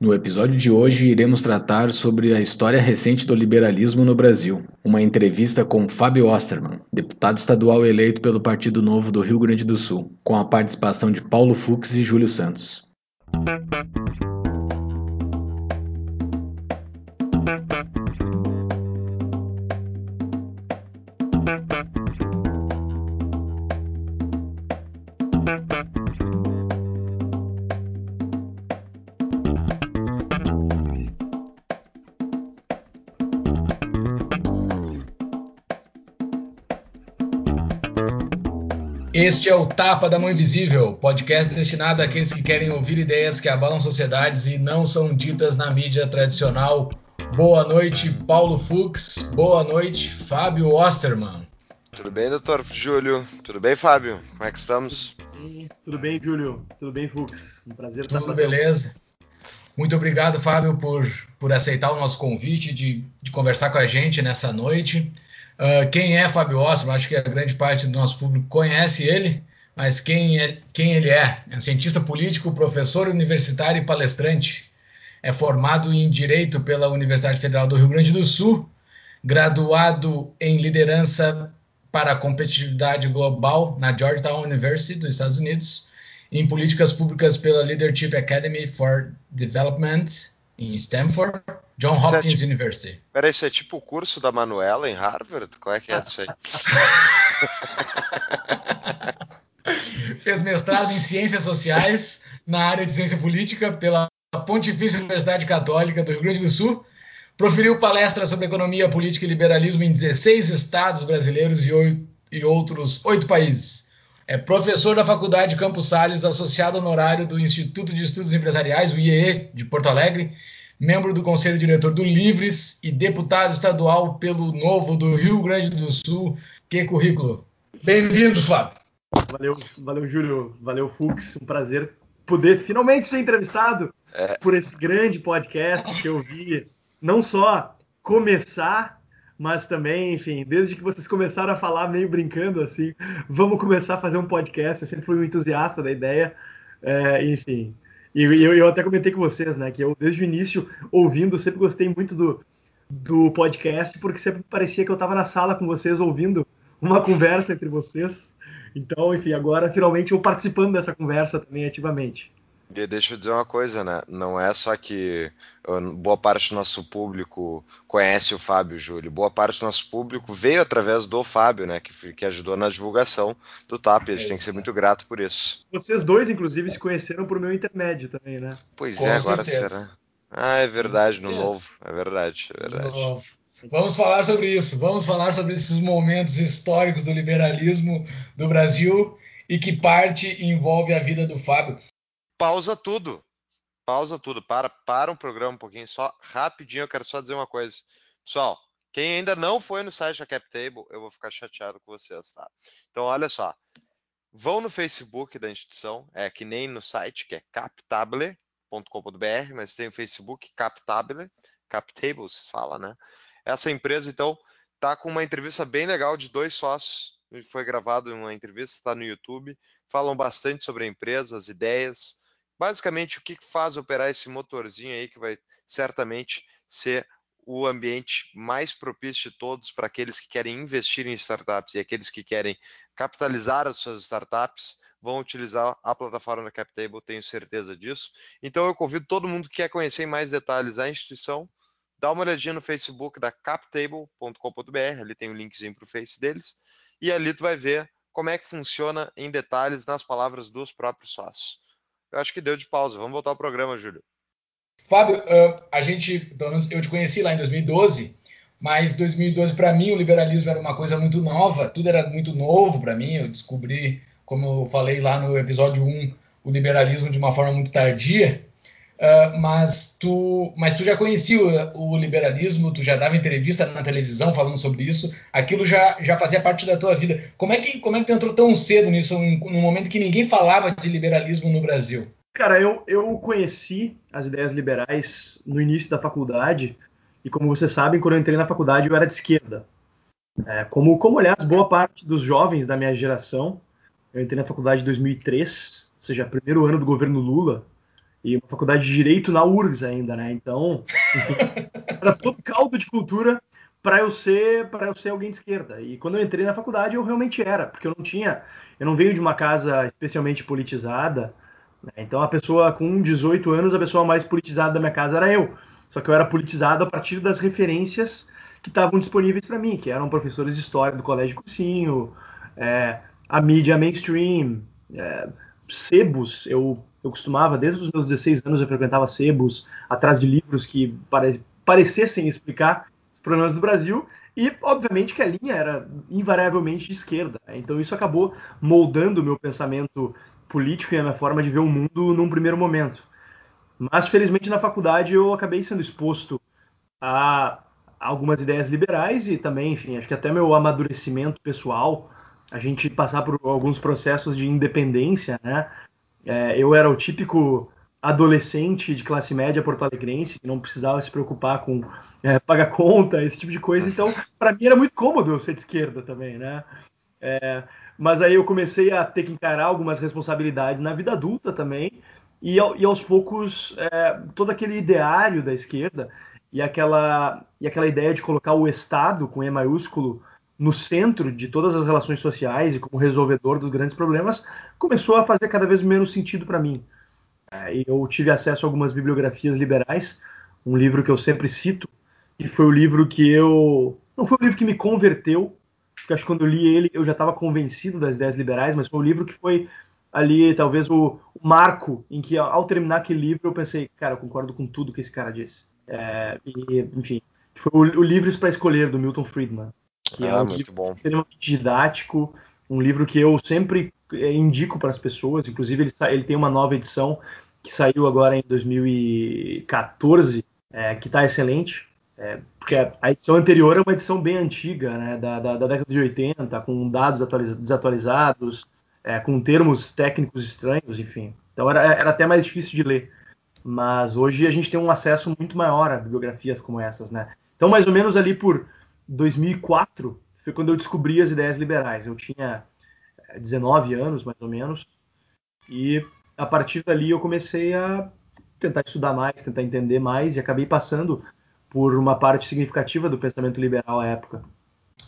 No episódio de hoje, iremos tratar sobre a história recente do liberalismo no Brasil. Uma entrevista com Fábio Osterman, deputado estadual eleito pelo Partido Novo do Rio Grande do Sul, com a participação de Paulo Fux e Júlio Santos. Este é o Tapa da Mão Invisível, podcast destinado àqueles que querem ouvir ideias que abalam sociedades e não são ditas na mídia tradicional. Boa noite, Paulo Fux. Boa noite, Fábio Osterman. Tudo bem, doutor Júlio? Tudo bem, Fábio? Como é que estamos? Tudo bem, Júlio? Tudo bem, Fux? Um prazer Tudo estar beleza. Muito obrigado, Fábio, por, por aceitar o nosso convite de, de conversar com a gente nessa noite. Uh, quem é Fábio Osterman? Acho que a grande parte do nosso público conhece ele, mas quem, é, quem ele é? É um cientista político, professor universitário e palestrante. É formado em Direito pela Universidade Federal do Rio Grande do Sul, graduado em Liderança para a Competitividade Global na Georgetown University dos Estados Unidos, em Políticas Públicas pela Leadership Academy for Development em Stanford, John é Hopkins é tipo, University. Peraí, isso é tipo o curso da Manuela em Harvard? Qual é que é isso aí? Fez mestrado em Ciências Sociais na área de Ciência Política pela Pontifícia Universidade Católica do Rio Grande do Sul. Proferiu palestras sobre economia, política e liberalismo em 16 estados brasileiros e, oito, e outros oito países. É professor da Faculdade Campos Sales, associado honorário do Instituto de Estudos Empresariais, o IEE, de Porto Alegre, membro do Conselho Diretor do Livres e deputado estadual pelo Novo do Rio Grande do Sul. Que currículo! Bem-vindo, Fábio! Valeu, valeu, Júlio. Valeu, Fux. Um prazer poder finalmente ser entrevistado é. por esse grande podcast que eu vi não só começar, mas também, enfim, desde que vocês começaram a falar meio brincando assim, vamos começar a fazer um podcast. Eu sempre fui um entusiasta da ideia, é, enfim. E eu, eu até comentei com vocês, né, que eu, desde o início, ouvindo, sempre gostei muito do, do podcast, porque sempre parecia que eu estava na sala com vocês, ouvindo uma conversa entre vocês. Então, enfim, agora finalmente eu participando dessa conversa também ativamente. Deixa eu dizer uma coisa, né? Não é só que boa parte do nosso público conhece o Fábio Júlio, boa parte do nosso público veio através do Fábio, né? Que, que ajudou na divulgação do TAP. A gente é tem que ser muito grato por isso. Vocês dois, inclusive, se conheceram por meu intermédio também, né? Pois Com é, agora certeza. será. Ah, é verdade, no novo. É verdade, é verdade. No novo. Vamos falar sobre isso. Vamos falar sobre esses momentos históricos do liberalismo do Brasil e que parte envolve a vida do Fábio pausa tudo. Pausa tudo. Para, para um programa um pouquinho só. Rapidinho, eu quero só dizer uma coisa. Pessoal, quem ainda não foi no site da CapTable, eu vou ficar chateado com vocês, tá? Então, olha só. Vão no Facebook da instituição, é que nem no site, que é captable.com.br, mas tem o Facebook Captable, Captable se fala, né? Essa empresa, então, tá com uma entrevista bem legal de dois sócios. Foi gravado uma entrevista, está no YouTube. Falam bastante sobre a empresa, as ideias, basicamente o que faz operar esse motorzinho aí que vai certamente ser o ambiente mais propício de todos para aqueles que querem investir em startups e aqueles que querem capitalizar as suas startups vão utilizar a plataforma da CapTable, tenho certeza disso. Então eu convido todo mundo que quer conhecer em mais detalhes a instituição, dá uma olhadinha no Facebook da captable.com.br, ali tem o um linkzinho para o Face deles, e ali tu vai ver como é que funciona em detalhes nas palavras dos próprios sócios eu acho que deu de pausa. Vamos voltar ao programa, Júlio. Fábio, uh, a gente, pelo menos eu te conheci lá em 2012, mas 2012 para mim o liberalismo era uma coisa muito nova, tudo era muito novo para mim. Eu descobri, como eu falei lá no episódio 1, o liberalismo de uma forma muito tardia. Uh, mas tu mas tu já conhecia o, o, liberalismo, tu já dava entrevista na televisão falando sobre isso, aquilo já, já fazia parte da tua vida. Como é que como é que tu entrou tão cedo nisso, num momento que ninguém falava de liberalismo no Brasil? Cara, eu, eu conheci as ideias liberais no início da faculdade, e como vocês sabem, quando eu entrei na faculdade eu era de esquerda. É, como, como, aliás, boa parte dos jovens da minha geração, eu entrei na faculdade em 2003, ou seja, primeiro ano do governo Lula, e uma faculdade de direito na URGS ainda, né? Então, enfim, era todo caldo de cultura para eu ser para eu ser alguém de esquerda. E quando eu entrei na faculdade, eu realmente era, porque eu não tinha, eu não venho de uma casa especialmente politizada. Né? Então, a pessoa com 18 anos, a pessoa mais politizada da minha casa era eu. Só que eu era politizado a partir das referências que estavam disponíveis para mim, que eram professores de história do Colégio Cursinho, é, a mídia mainstream, é, sebos. Eu, eu costumava, desde os meus 16 anos, eu frequentava sebos, atrás de livros que pare, parecessem explicar os problemas do Brasil. E, obviamente, que a linha era invariavelmente de esquerda. Então, isso acabou moldando o meu pensamento político e a minha forma de ver o mundo num primeiro momento. Mas, felizmente, na faculdade eu acabei sendo exposto a algumas ideias liberais e também, enfim, acho que até meu amadurecimento pessoal a gente passar por alguns processos de independência, né? É, eu era o típico adolescente de classe média porto-alegrense que não precisava se preocupar com é, pagar conta, esse tipo de coisa. Então, para mim era muito cômodo eu ser de esquerda também, né? É, mas aí eu comecei a ter que encarar algumas responsabilidades na vida adulta também e, e aos poucos é, todo aquele ideário da esquerda e aquela e aquela ideia de colocar o Estado com E maiúsculo no centro de todas as relações sociais e como resolvedor dos grandes problemas, começou a fazer cada vez menos sentido para mim. É, eu tive acesso a algumas bibliografias liberais, um livro que eu sempre cito, e foi o livro que eu. Não foi o livro que me converteu, porque acho que quando eu li ele eu já estava convencido das ideias liberais, mas foi o livro que foi ali talvez o, o, marco em que, ao terminar aquele livro, eu pensei, cara, eu concordo com tudo que esse cara disse. É, e, enfim, foi o, o Livros para Escolher, do Milton Friedman que é ah, é um livro bom. extremamente didático, um livro que eu sempre eh, indico para as pessoas, inclusive ele, ele tem uma nova edição que saiu agora em 2014, é, que está excelente, é, porque a edição anterior é uma edição bem antiga, né, da, da, da década de 80, com dados desatualizados, é, com termos técnicos estranhos, enfim. Então era, era até mais difícil de ler. Mas hoje a gente tem um acesso muito maior a bibliografias como essas, né? Então, mais ou menos ali por 2004 foi quando eu descobri as ideias liberais. Eu tinha 19 eh, anos, mais ou menos, e a partir dali eu comecei a tentar estudar mais, tentar entender mais, e acabei passando por uma parte significativa do pensamento liberal à época.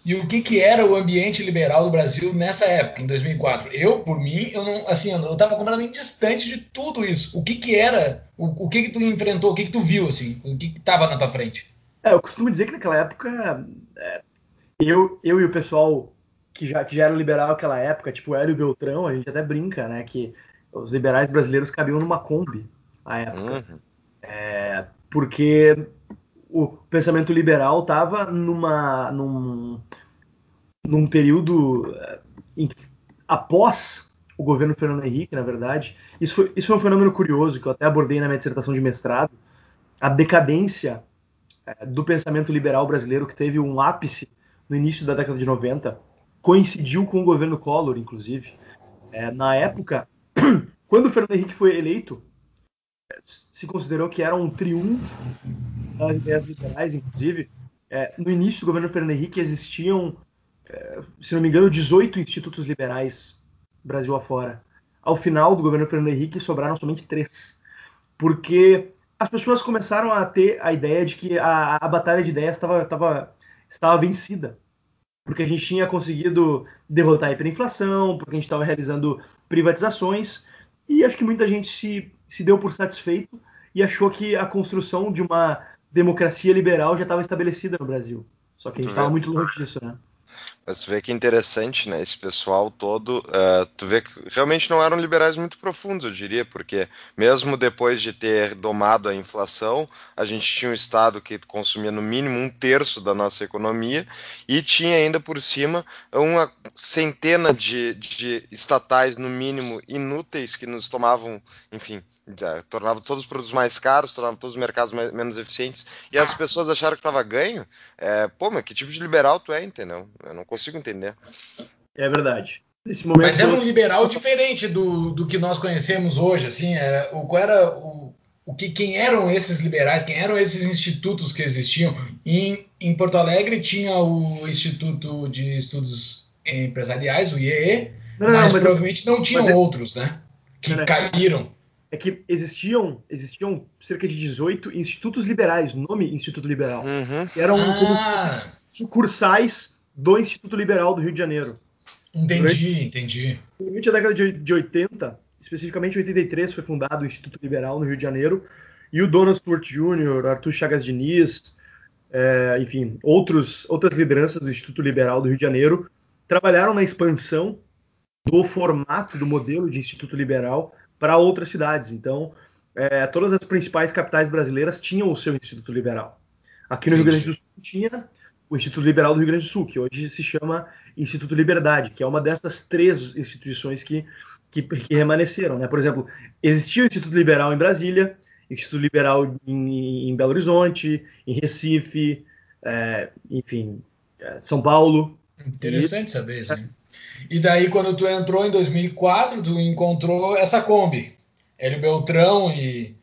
E o que, que era o ambiente liberal do Brasil nessa época, em 2004? Eu, por mim, eu não, assim, eu estava completamente distante de tudo isso. O que que era? O, o que que tu enfrentou? O que que tu viu, assim? O que que estava na tua frente? É, eu costumo dizer que naquela época é, eu, eu e o pessoal que já, que já era liberal naquela época, tipo Hélio Beltrão, a gente até brinca, né, que os liberais brasileiros cabiam numa Kombi à época. Uhum. É, porque o pensamento liberal estava numa num, num período é, em, após o governo Fernando Henrique, na verdade. Isso foi, isso foi um fenômeno curioso que eu até abordei na minha dissertação de mestrado. A decadência é, do pensamento liberal brasileiro, que teve um ápice no início da década de 90, coincidiu com o governo Collor, inclusive. É, na época, quando o Fernando Henrique foi eleito, se considerou que era um triunfo das ideias liberais, inclusive. É, no início do governo Fernando Henrique existiam, é, se não me engano, 18 institutos liberais Brasil afora. Ao final do governo Fernando Henrique sobraram somente três, porque as pessoas começaram a ter a ideia de que a, a batalha de ideias estava, estava, estava vencida. Porque a gente tinha conseguido derrotar a hiperinflação, porque a gente estava realizando privatizações, e acho que muita gente se, se deu por satisfeito e achou que a construção de uma democracia liberal já estava estabelecida no Brasil. Só que a gente estava muito longe disso, né? Mas tu vê que interessante, né? Esse pessoal todo, uh, tu vê que realmente não eram liberais muito profundos, eu diria, porque mesmo depois de ter domado a inflação, a gente tinha um Estado que consumia no mínimo um terço da nossa economia e tinha ainda por cima uma centena de, de estatais, no mínimo, inúteis que nos tomavam, enfim, tornavam todos os produtos mais caros, tornavam todos os mercados mais, menos eficientes e as pessoas acharam que estava ganho. É, pô, mas que tipo de liberal tu é, entendeu? Eu não consigo entender. É verdade. Nesse momento, Mas era um liberal diferente do, do que nós conhecemos hoje, assim, era o qual era o, o que quem eram esses liberais, quem eram esses institutos que existiam em, em Porto Alegre tinha o Instituto de Estudos Empresariais, o IEE, não, mas, mas provavelmente não tinham mas... outros, né? Que caíram. é que existiam, existiam cerca de 18 institutos liberais, nome Instituto Liberal, uhum. que eram ah. sucursais do Instituto Liberal do Rio de Janeiro. Entendi, durante, entendi. Durante a década de, de 80, especificamente em 83, foi fundado o Instituto Liberal no Rio de Janeiro, e o Donald Stewart Jr., Arthur Chagas Diniz, é, enfim, outros, outras lideranças do Instituto Liberal do Rio de Janeiro trabalharam na expansão do formato, do modelo de Instituto Liberal para outras cidades. Então, é, todas as principais capitais brasileiras tinham o seu Instituto Liberal. Aqui no Rio Grande do Sul tinha o Instituto Liberal do Rio Grande do Sul, que hoje se chama Instituto Liberdade, que é uma dessas três instituições que, que, que. Né? Por exemplo, existia o Instituto Liberal em Brasília, Instituto Liberal em, em Belo Horizonte, em Recife, é, enfim, é, São Paulo. Interessante e, saber isso. E daí, quando tu entrou em 2004, tu encontrou essa Kombi, Hélio Beltrão e,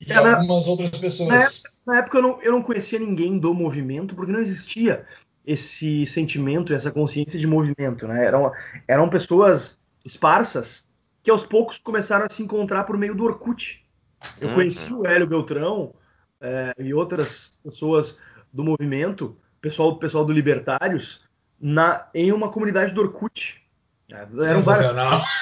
e é, algumas na, outras pessoas. Na época, na época eu, não, eu não conhecia ninguém do movimento, porque não existia esse sentimento, essa consciência de movimento. Né? Eram, eram pessoas esparsas que aos poucos começaram a se encontrar por meio do Orkut. Eu uhum. conheci o Hélio Beltrão é, e outras pessoas do movimento, pessoal, pessoal do Libertários, na, em uma comunidade do Orkut. Eram Sensacional.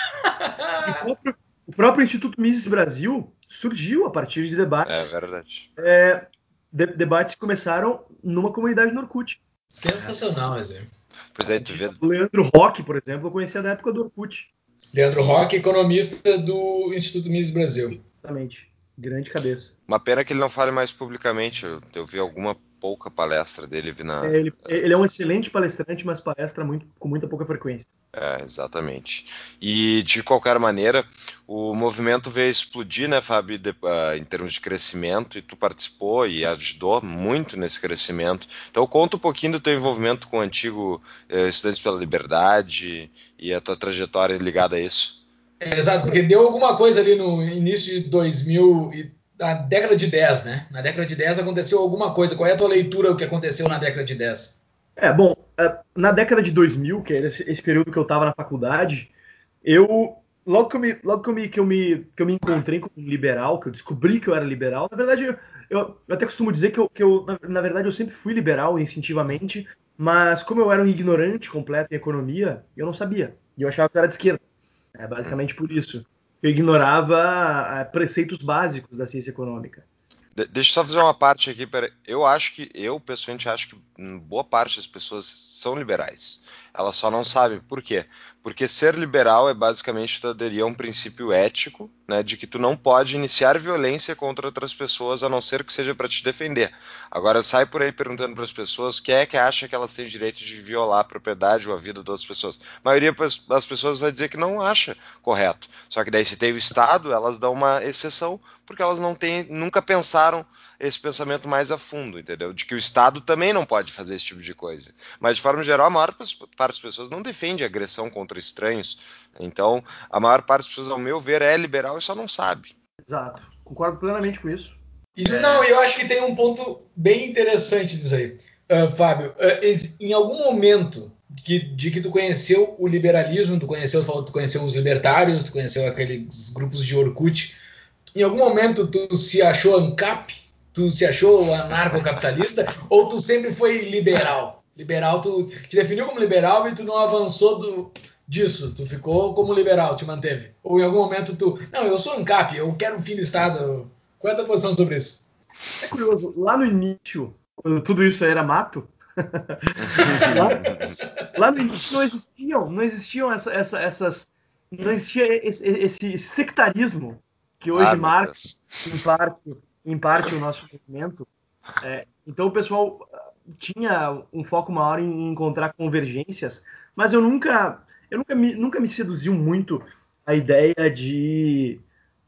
O próprio, o próprio, Instituto Mises Brasil surgiu a partir de debates. É verdade. É, de, debates que começaram numa comunidade no Orkut. Sensacional, exemplo. Pois é, tu vê. O Leandro Roque, por exemplo, eu conhecia da época do Orkut. Leandro Roque, economista do Instituto Mises Brasil. Exatamente. Grande cabeça. Uma pena que ele não fale mais publicamente. Eu, eu vi alguma pouca palestra dele. Vi na... É, ele, ele, é um excelente palestrante, mas palestra muito, com muita pouca frequência. É, exatamente. E de qualquer maneira, o movimento veio explodir, né, Fábio, de, uh, em termos de crescimento, e tu participou e ajudou muito nesse crescimento. Então, conta um pouquinho do teu envolvimento com o antigo uh, Estudantes pela Liberdade e a tua trajetória ligada a isso. É, exato, porque deu alguma coisa ali no início de 2000 e na década de 10, né? Na década de 10 aconteceu alguma coisa. Qual é a tua leitura do que aconteceu na década de 10? É, bom, é, na década de 2000, que era esse período que eu estava na faculdade, eu logo que eu me logo que eu me, que eu me que eu me encontrei como liberal, que eu descobri que eu era liberal, na verdade eu, eu até costumo dizer que eu, que eu na, na, verdade eu sempre fui liberal instintivamente, mas como eu era um ignorante completo em economia, eu não sabia. E eu achava que eu era de esquerda. É basicamente por isso eu ignorava eh, preceitos básicos da ciência econômica. Deixa eu só fazer uma parte aqui. Eu acho que, eu pessoalmente acho que boa parte das pessoas são liberais. Elas só não sabem por quê. Porque ser liberal é basicamente aderir a um princípio ético, né, de que tu não pode iniciar violência contra outras pessoas a não ser que seja para te defender. Agora sai por aí perguntando para as pessoas quem é que acha que elas têm direito de violar a propriedade ou a vida de outras pessoas. A maioria das pessoas vai dizer que não acha correto. Só que daí se tem o Estado, elas dão uma exceção porque elas não têm, nunca pensaram esse pensamento mais a fundo, entendeu? De que o Estado também não pode fazer esse tipo de coisa. Mas, de forma geral, a maior parte das pessoas não defende agressão contra estranhos. Então, a maior parte das pessoas, ao meu ver, é liberal e só não sabe. Exato. Concordo plenamente com isso. E, não, eu acho que tem um ponto bem interessante disso aí. Uh, Fábio, uh, em algum momento que, de que tu conheceu o liberalismo, tu conheceu, tu conheceu os libertários, tu conheceu aqueles grupos de Orkut, em algum momento tu se achou ANCAP? Tu se achou anarcocapitalista ou tu sempre foi liberal? Liberal, tu te definiu como liberal e tu não avançou do, disso, tu ficou como liberal, te manteve. Ou em algum momento tu, não, eu sou ANCAP, eu quero um fim do Estado. Qual é a tua posição sobre isso? É curioso, lá no início, quando tudo isso era mato, lá, lá, no início não existiam, não existiam essa, essa, essas, não existia esse, esse sectarismo que hoje ah, marca em parte em parte, o nosso movimento. É, então, o pessoal ah, tinha um foco maior em encontrar convergências, mas eu nunca, eu nunca me, nunca me seduziu muito a ideia de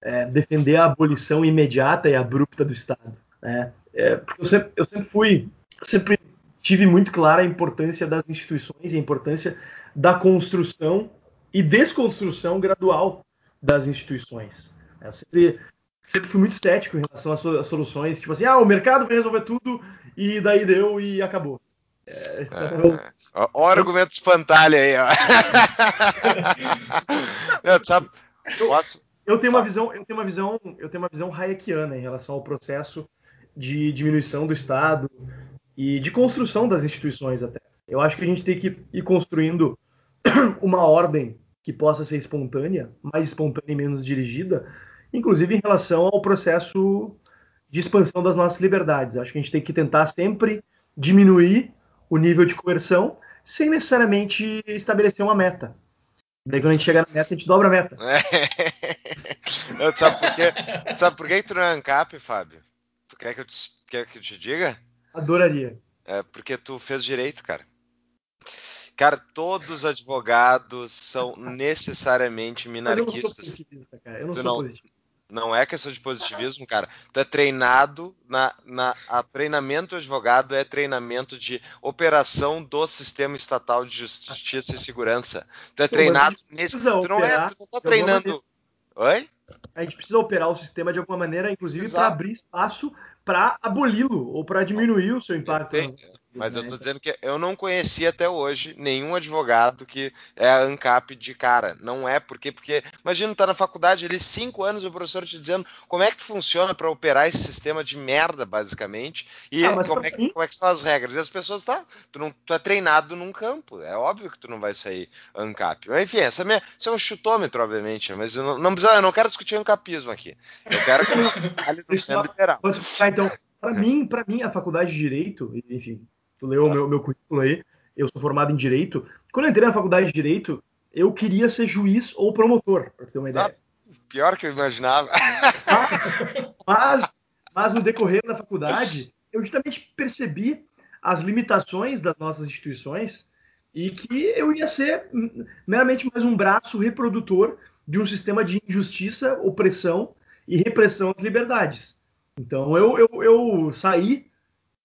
é, defender a abolição imediata e abrupta do Estado. Né? É, porque eu sempre, eu sempre fui, eu sempre tive muito clara a importância das instituições e a importância da construção e desconstrução gradual das instituições. Eu sempre sempre fui muito cético em relação às soluções, tipo assim, ah, o mercado vai resolver tudo e daí deu e acabou. É, então... é. Ó, argumento espantalho aí, ó. Não, sabe, posso, Eu tenho uma visão, eu tenho uma visão, eu tenho uma visão hayekiana em relação ao processo de diminuição do Estado e de construção das instituições até. Eu acho que a gente tem que ir construindo uma ordem que possa ser espontânea, mais espontânea e menos dirigida, inclusive em relação ao processo de expansão das nossas liberdades. Acho que a gente tem que tentar sempre diminuir o nível de coerção sem necessariamente estabelecer uma meta. Daí quando a gente chegar na meta, a gente dobra a meta. É. sabe, por quê? sabe por que tu não é ANCAP, Fábio? Tu quer que eu te, quer que eu te diga? Adoraria. É porque tu fez direito, cara. Cara, todos os advogados são necessariamente minarquistas. eu não sou positivista, cara. Eu não tu sou não, positivista. Não é questão de positivismo, cara. Tu é treinado na, na a treinamento do advogado é treinamento de operação do sistema estatal de justiça e segurança. Tu é treinado nesse. Tu não é, tu não tá treinando. Oi? A gente precisa operar o sistema de alguma maneira, inclusive para abrir espaço para aboli-lo ou para diminuir o seu impacto. Mas eu estou dizendo que eu não conheci até hoje nenhum advogado que é a ANCAP de cara. Não é porque, porque imagina, tá na faculdade ali cinco anos o professor te dizendo como é que funciona para operar esse sistema de merda, basicamente, e ah, como, é que, como, é que, são as regras. E as pessoas, tá, tu, não, tu é treinado num campo. É óbvio que tu não vai sair ANCAP. Mas, enfim, essa minha, isso é um chutômetro, obviamente, mas eu não, não, eu não quero discutir ANCAPismo aqui. Eu quero que eu liberal. Então, para mim, para mim, a faculdade de Direito, enfim, tu leu o meu, meu currículo aí, eu sou formado em Direito. Quando eu entrei na faculdade de Direito, eu queria ser juiz ou promotor, para ter uma ideia. Ah, pior que eu imaginava. Mas, mas, mas no decorrer da faculdade, eu justamente percebi as limitações das nossas instituições e que eu ia ser meramente mais um braço reprodutor de um sistema de injustiça, opressão e repressão às liberdades. Então eu, eu, eu saí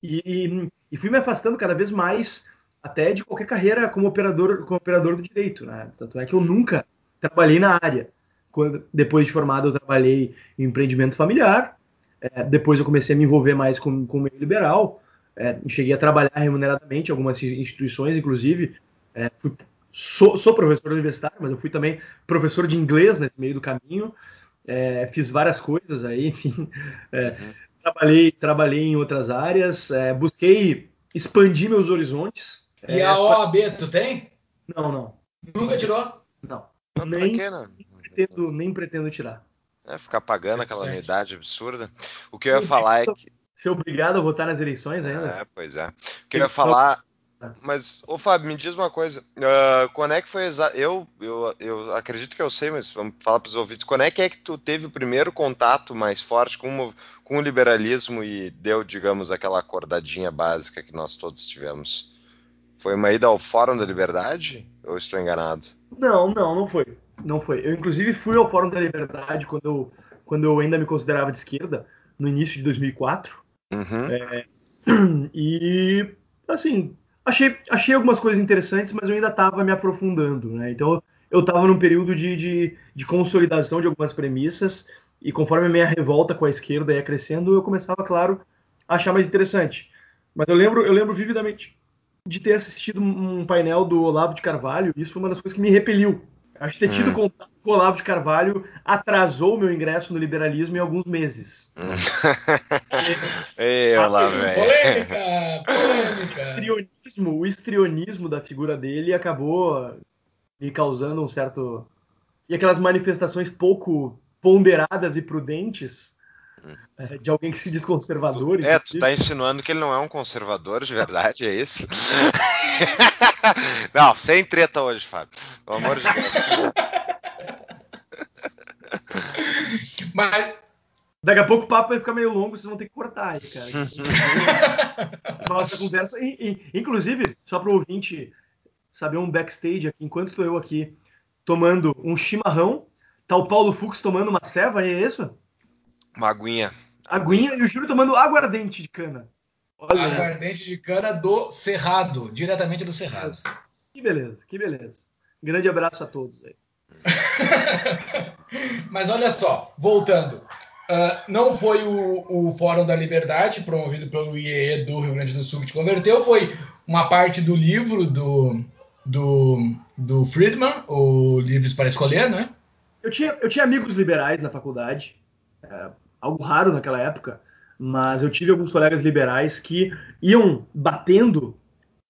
e, e fui me afastando cada vez mais até de qualquer carreira como operador, como operador do direito. Né? Tanto é que eu nunca trabalhei na área. Quando, depois de formado, eu trabalhei em empreendimento familiar. É, depois eu comecei a me envolver mais com, com o meio liberal. É, cheguei a trabalhar remuneradamente em algumas instituições, inclusive. É, fui, sou, sou, professor universitário, mas eu fui também professor de inglês nesse meio do caminho. É, fiz várias coisas aí, enfim. É, uhum. Trabalhei, trabalhei em outras áreas, é, busquei expandir meus horizontes. E é, a OAB, tu tem? Não, não. Nunca tirou? Não. não nem, nem, pretendo, nem pretendo tirar. É, ficar pagando aquela unidade absurda. O que eu ia falar é que. Ser obrigado a votar nas eleições ainda? É, pois é. O que eu ia falar mas, ô Fábio, me diz uma coisa. Uh, quando é que foi exato? Eu, eu, eu acredito que eu sei, mas vamos falar para os ouvintes. Quando é que é que tu teve o primeiro contato mais forte com, com o liberalismo e deu, digamos, aquela acordadinha básica que nós todos tivemos? Foi uma ida ao Fórum da Liberdade? Ou estou enganado? Não, não, não foi. Não foi. Eu, inclusive, fui ao Fórum da Liberdade quando eu, quando eu ainda me considerava de esquerda, no início de 2004. Uhum. É, e, assim, achei, achei algumas coisas interessantes, mas eu ainda estava me aprofundando, né? Então eu estava num período de, de, de, consolidação de algumas premissas e conforme a minha revolta com a esquerda ia crescendo, eu começava, claro, a achar mais interessante. Mas eu lembro, eu lembro vividamente de ter assistido um painel do Olavo de Carvalho, e isso foi uma das coisas que me repeliu. Acho que ter tido hum. contato com o Olavo de Carvalho atrasou meu ingresso no liberalismo em alguns meses. Hum. Ei, Olavo, polêmica, polêmica. O estrionismo, o estrionismo da figura dele acabou me causando um certo... E aquelas manifestações pouco ponderadas e prudentes é, de alguém que se diz conservador. É, tu tá insinuando que ele não é um conservador de verdade, é isso? não, sem treta hoje, Fábio. Pelo amor de Deus. Mas. Daqui a pouco o papo vai ficar meio longo, vocês vão ter que cortar aí, cara. Nossa conversa. Inclusive, só para o ouvinte saber um backstage aqui, enquanto estou eu aqui tomando um chimarrão, tá o Paulo Fux tomando uma ceva, é isso? Uma aguinha. Aguinha e o Júlio tomando aguardente de cana. Olha. Aguardente de cana do Cerrado, diretamente do Cerrado. Que beleza, que beleza. Grande abraço a todos aí. Mas olha só, voltando. Uh, não foi o, o, Fórum da Liberdade, promovido pelo IEE do Rio Grande do Sul, que te converteu, foi uma parte do livro do, do, do Friedman, o Livros para Escolher, né? Eu tinha, eu tinha amigos liberais na faculdade, é, algo raro naquela época, mas eu tive alguns colegas liberais que iam batendo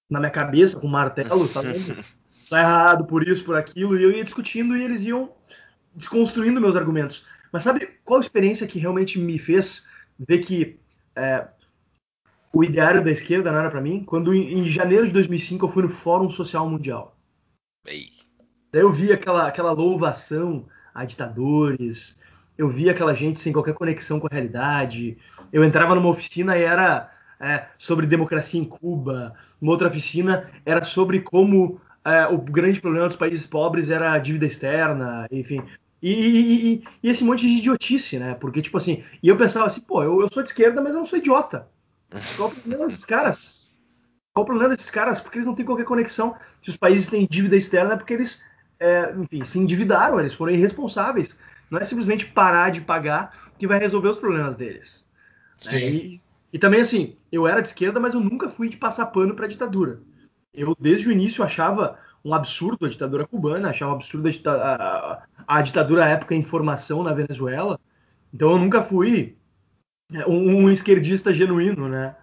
na minha cabeça com martelo, falando tá errado por isso, por aquilo, e eu ia discutindo e eles iam desconstruindo meus argumentos. Mas sabe qual experiência que realmente me fez ver que é, o ideário da esquerda não era para mim? Quando em, em, janeiro de 2005 eu fui no Fórum Social Mundial. Ei. Daí eu vi aquela, aquela louvação a ditadores, eu vi aquela gente sem qualquer conexão com a realidade. Eu entrava numa oficina e era é, sobre democracia em Cuba, uma outra oficina era sobre como é, o grande problema dos países pobres era a dívida externa, enfim. E, e, e, esse monte de idiotice, né? Porque, tipo assim, e eu pensava assim, pô, eu, eu sou de esquerda, mas eu não sou idiota. Qual o problema desses caras? Qual o problema desses caras? Porque eles não têm qualquer conexão. Se os países têm dívida externa, é porque eles, é, enfim, se endividaram, eles foram irresponsáveis. Não é simplesmente parar de pagar que vai resolver os problemas deles. Sim. E, e também, assim, eu era de esquerda, mas eu nunca fui de passar pano para a ditadura. Eu, desde o início, achava um absurdo a ditadura cubana, achava um absurdo a, dita a, a ditadura à época em formação na Venezuela. Então eu nunca fui é, um, um, esquerdista genuíno, né?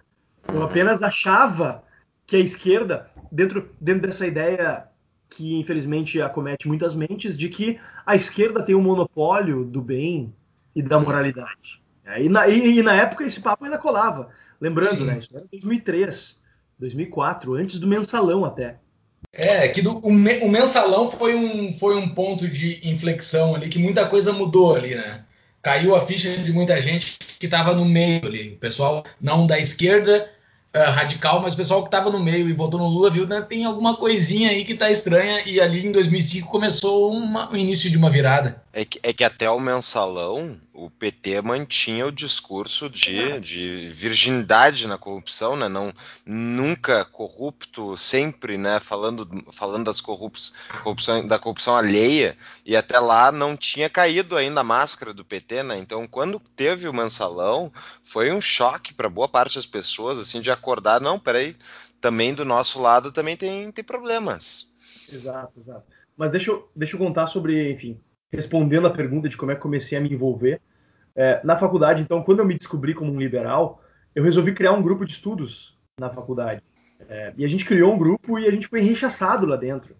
Eu apenas achava que a esquerda, dentro, dentro dessa ideia que infelizmente acomete muitas mentes, de que a esquerda tem o um monopólio do bem e da moralidade. E na, e, e na época esse papo ainda colava. Lembrando, Sim. né? Isso era 2003, 2004, antes do mensalão até. É, que do, o, o, mensalão foi um, foi um ponto de inflexão ali, que muita coisa mudou ali, né? Caiu a ficha de muita gente que estava no meio ali. O pessoal não da esquerda uh, radical, mas o pessoal que estava no meio e votou no Lula viu né, tem alguma coisinha aí que está estranha e ali em 2005 começou uma, o início de uma virada. É que, é que até o mensalão o PT mantinha o discurso de, de virgindade na corrupção, né? Não, nunca corrupto, sempre, né? Falando, falando das corrupção, corrupção, da corrupção alheia, e até lá não tinha caído ainda a máscara do PT, né? Então, quando teve o mensalão, foi um choque para boa parte das pessoas, assim, de acordar, não, peraí, também do nosso lado também tem, tem problemas. Exato, exato. Mas deixa eu, deixa eu contar sobre, enfim, respondendo a pergunta de como é que comecei a me envolver. É, na faculdade, então, quando eu me descobri como um liberal, eu resolvi criar um grupo de estudos na faculdade. É, e a gente criou um grupo e a gente foi rechaçado lá dentro.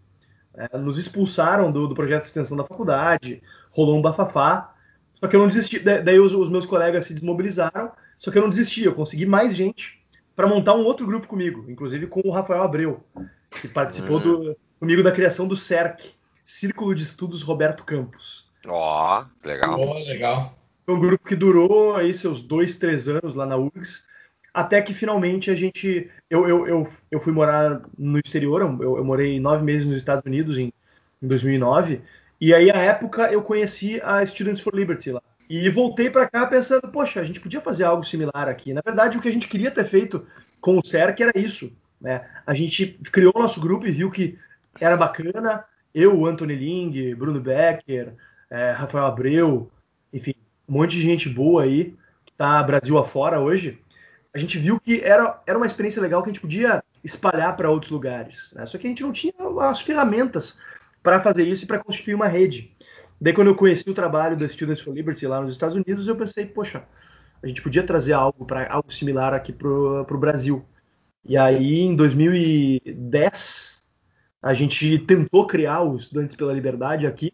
É, nos expulsaram do, do, projeto de extensão da faculdade, rolou um bafafá. Só que eu não desisti. Daí os, os meus colegas se desmobilizaram, só que eu não desisti. Eu consegui mais gente para montar um outro grupo comigo, inclusive com o Rafael Abreu, que participou do, comigo da criação do CERC, Círculo de Estudos Roberto Campos. Ó, oh, legal. Oh, legal. Foi um grupo que durou aí seus dois, três anos lá na URGS, até que finalmente a gente. Eu, eu, eu, eu fui morar no exterior, eu, eu morei nove meses nos Estados Unidos em, em 2009, e aí, à época, eu conheci a Students for Liberty lá. E voltei para cá pensando, poxa, a gente podia fazer algo similar aqui. Na verdade, o que a gente queria ter feito com o CERC era isso. Né? A gente criou o nosso grupo e viu que era bacana, eu, Anthony Ling, Bruno Becker, é, Rafael Abreu, enfim, um monte de gente boa aí, que tá Brasil afora hoje, a gente viu que era, era uma experiência legal que a gente podia espalhar para outros lugares. Né? Só que a gente não tinha as ferramentas para fazer isso e para constituir uma rede. Daí, quando eu conheci o trabalho da Students for Liberty lá nos Estados Unidos, eu pensei, poxa, a gente podia trazer algo para algo similar aqui para o Brasil. E aí, em 2010, a gente tentou criar os Estudantes pela Liberdade aqui,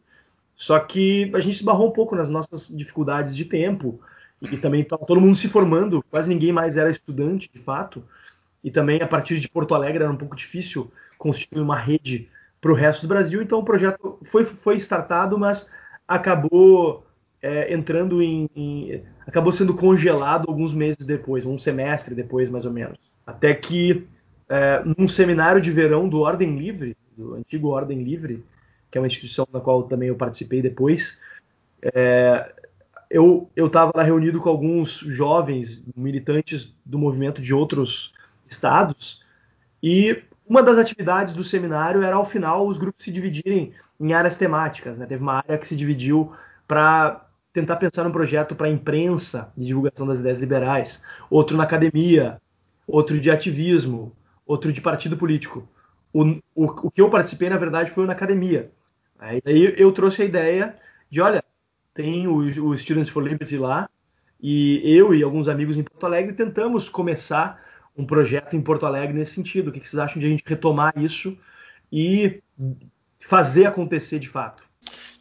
só que a gente esbarrou um pouco nas nossas dificuldades de tempo, e também estava todo mundo se formando, quase ninguém mais era estudante, de fato, e também a partir de Porto Alegre era um pouco difícil constituir uma rede para o resto do Brasil, então o projeto foi, foi startado, mas acabou é, entrando em, em, acabou sendo congelado alguns meses depois, um semestre depois, mais ou menos. Até que é, num seminário de verão do Ordem Livre, do antigo Ordem Livre, que é uma instituição da qual também eu participei depois, é, eu estava lá reunido com alguns jovens militantes do movimento de outros estados, e uma das atividades do seminário era, ao final, os grupos se dividirem em áreas temáticas. Né? Teve uma área que se dividiu para tentar pensar num projeto para a imprensa de divulgação das ideias liberais, outro na academia, outro de ativismo, outro de partido político. O, o, o que eu participei, na verdade, foi na academia. Aí eu trouxe a ideia de olha, tem o, o Students for Liberty lá, e eu e alguns amigos em Porto Alegre tentamos começar um projeto em Porto Alegre nesse sentido. O que vocês acham de a gente retomar isso e fazer acontecer de fato?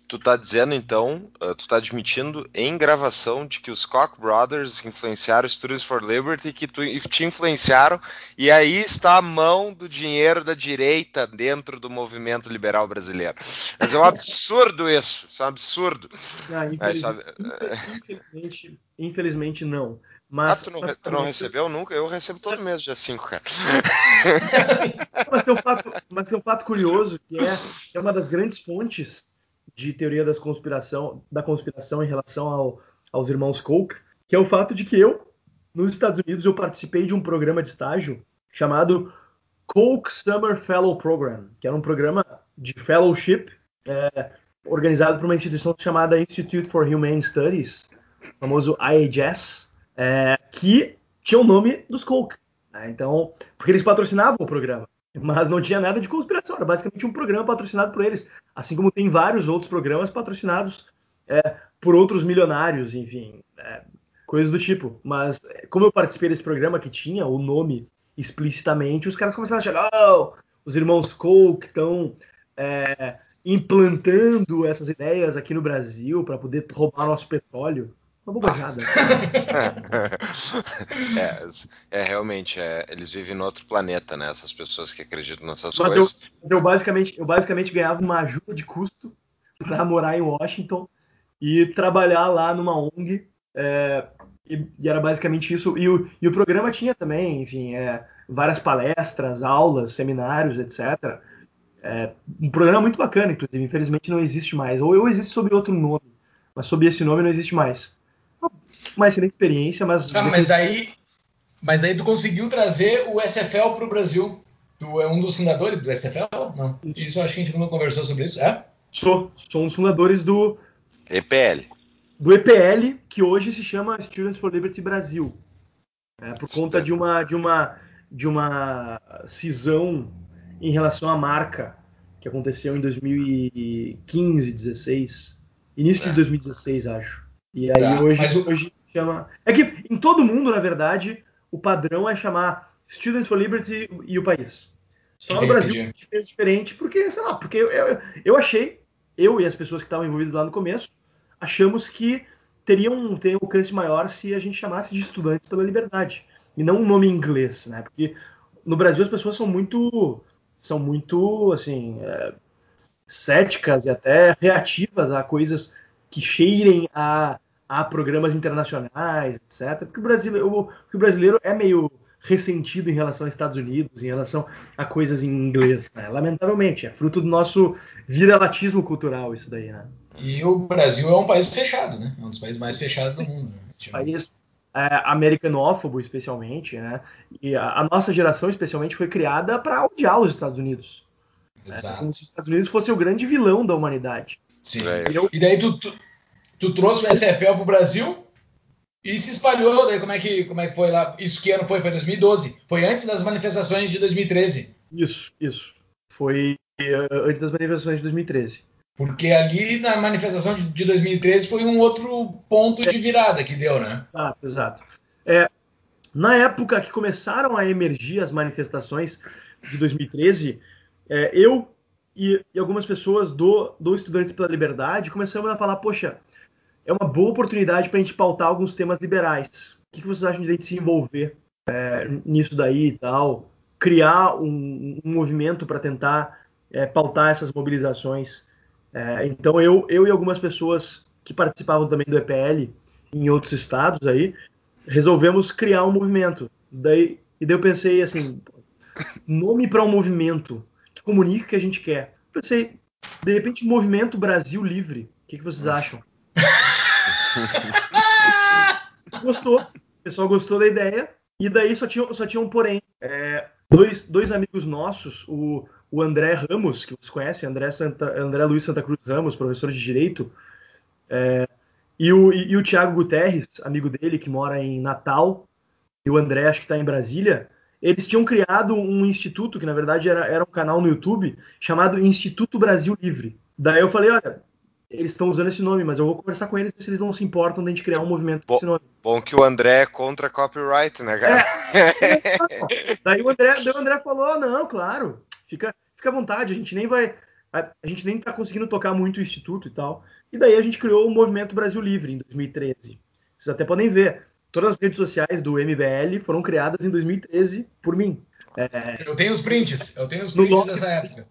Tu tá dizendo então, uh, tu tá admitindo em gravação de que os Koch Brothers influenciaram Studios for Liberty, que tu, te influenciaram, e aí está a mão do dinheiro da direita dentro do movimento liberal brasileiro. Mas é um absurdo isso, isso é um absurdo. Ah, infelizmente, é, infelizmente, infelizmente não. Mas, ah, tu não, tu não recebeu nunca? Eu recebo todo mês dia 5, cara. mas, tem um fato, mas tem um fato curioso, que é, é uma das grandes fontes de teoria das conspiração, da conspiração em relação ao, aos irmãos Koch, que é o fato de que eu, nos Estados Unidos, eu participei de um programa de estágio chamado Koch Summer Fellow Program, que era um programa de fellowship é, organizado por uma instituição chamada Institute for Humane Studies, famoso IHS, é, que tinha o nome dos Koch. Né? Então, porque eles patrocinavam o programa. Mas não tinha nada de conspiração, era basicamente um programa patrocinado por eles. Assim como tem vários outros programas patrocinados é, por outros milionários, enfim, é, coisas do tipo. Mas como eu participei desse programa que tinha o nome explicitamente, os caras começaram a achar, oh, os irmãos Koch estão é, implantando essas ideias aqui no Brasil para poder roubar nosso petróleo. Uma bobajada. é, é, realmente, é, eles vivem em outro planeta, né? Essas pessoas que acreditam nessas Mas coisas. Eu, eu, basicamente, eu basicamente ganhava uma ajuda de custo para morar em Washington e trabalhar lá numa ONG. É, e, e, era basicamente isso. E o, e o programa tinha também, enfim, é, várias palestras, aulas, seminários, etc. É, um programa muito bacana, inclusive. Infelizmente não existe mais. Ou, ou existe sob outro nome, mas sob esse nome não existe mais uma excelente experiência, mas. Ah, mas daí. Mas daí tu conseguiu trazer o SFL para o Brasil. Tu é um dos fundadores do SFL? Não. Isso acho que a gente não conversou sobre isso, é? Sou. Sou um dos fundadores do. EPL. Do EPL, que hoje se chama Students for Liberty Brasil. É, por conta de uma, de uma de uma cisão em relação à marca que aconteceu em 2015, 16, início é. de 2016, acho. E aí tá, hoje, o... hoje chama. É que em todo mundo, na verdade, o padrão é chamar Students for Liberty e o país. Só Entendi. no Brasil a gente fez diferente, porque, sei lá, porque eu, eu, eu achei, eu e as pessoas que estavam envolvidas lá no começo, achamos que teria um, teria um alcance maior se a gente chamasse de estudantes pela liberdade. E não um nome em inglês, né? Porque no Brasil as pessoas são muito. são muito, assim. É, céticas e até reativas a coisas que cheirem a a programas internacionais, etc. Porque o brasileiro, o, o brasileiro é meio ressentido em relação aos Estados Unidos, em relação a coisas em inglês, né? Lamentavelmente, é fruto do nosso viralatismo cultural isso daí, né? E o Brasil é um país fechado, né? É um dos países mais fechados do mundo. Né? País é, americanófobo, especialmente, né? E a, a, nossa geração, especialmente, foi criada para odiar os Estados Unidos. Exato. Né? Como se os Estados Unidos fosse o grande vilão da humanidade. Sim. E, eu... e daí tu, tu tu trouxe o SFL para o Brasil e se espalhou. Daí como é que como é que foi lá? Isso que ano foi? Foi 2012. Foi antes das manifestações de 2013. Isso, isso. Foi uh, antes das manifestações de 2013. Porque ali na manifestação de 2013 foi um outro ponto de virada que deu, né? Exato, exato. É, na época que começaram a emergir as manifestações de 2013, é, eu e, e, algumas pessoas do, do Estudantes pela Liberdade começamos a falar: poxa, é uma boa oportunidade para a gente pautar alguns temas liberais. O que vocês acham de a gente se envolver é, nisso daí e tal? Criar um, um movimento para tentar é, pautar essas mobilizações. É, então, eu, eu e algumas pessoas que participavam também do EPL em outros estados aí, resolvemos criar um movimento. Daí, e daí eu pensei assim, nome para um movimento que comunique o que a gente quer. Pensei, de repente, Movimento Brasil Livre. O que, que vocês acham? gostou. O pessoal gostou da ideia. E daí só tinha, só tinha um porém. É, dois, dois amigos nossos, o, o André Ramos, que vocês conhecem, André, Santa, André Luiz Santa Cruz Ramos, professor de Direito, é, e, o, e, e o Tiago Guterres, amigo dele, que mora em Natal, e o André, acho que está em Brasília, eles tinham criado um instituto, que na verdade era, era um canal no YouTube, chamado Instituto Brasil Livre. Daí eu falei, olha, eles estão usando esse nome, mas eu vou conversar com eles se eles não se importam de a gente criar um movimento com esse nome. Bom que o André é contra copyright, né, cara? É. daí, o André, daí o André falou: não, claro, fica, fica à vontade, a gente nem vai. A, a gente nem tá conseguindo tocar muito o Instituto e tal. E daí a gente criou o Movimento Brasil Livre em 2013. Vocês até podem ver. Todas as redes sociais do MBL foram criadas em 2013 por mim. É, eu tenho os prints, eu tenho os prints dessa época.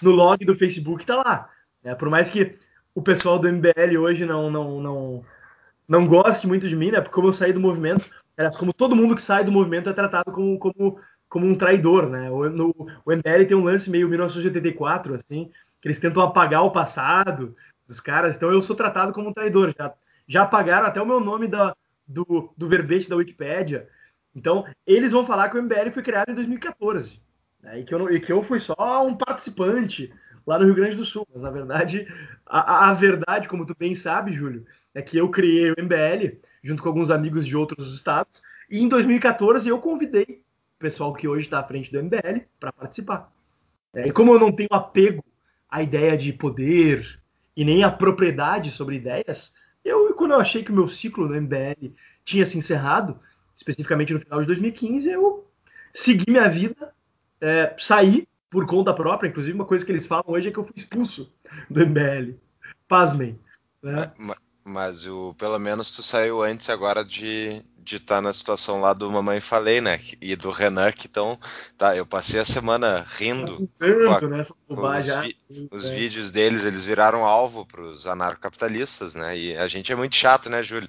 No log do Facebook tá lá. É, por mais que o pessoal do MBL hoje não, não, não, não goste muito de mim, né? Porque como eu saí do movimento, como todo mundo que sai do movimento é tratado como, como, como um traidor, né? O, no, o MBL tem um lance meio 1984, assim, que eles tentam apagar o passado dos caras. Então eu sou tratado como um traidor. Já, já apagaram até o meu nome da, do, do verbete da Wikipédia. Então, eles vão falar que o MBL foi criado em 2014. Né? E, que eu, e que eu fui só um participante lá no Rio Grande do Sul. Mas, na verdade, a, a verdade, como tu bem sabe, Júlio, é que eu criei o MBL junto com alguns amigos de outros estados. E em 2014 eu convidei o pessoal que hoje está à frente do MBL para participar. É, e como eu não tenho apego à ideia de poder e nem à propriedade sobre ideias, eu, quando eu achei que o meu ciclo no MBL tinha se encerrado, especificamente no final de 2015, eu segui minha vida, é, saí por conta própria. Inclusive, uma coisa que eles falam hoje é que eu fui expulso do MBL. Pasmem. Né? Mas, mas o, pelo menos tu saiu antes agora de, de estar tá na situação lá do Mamãe Falei, né? E do Renan, que então, tá, eu passei a semana rindo. Tanto, né, os, vi, os é. vídeos deles, eles viraram alvo para os anarcocapitalistas, né? E a gente é muito chato, né, Júlio?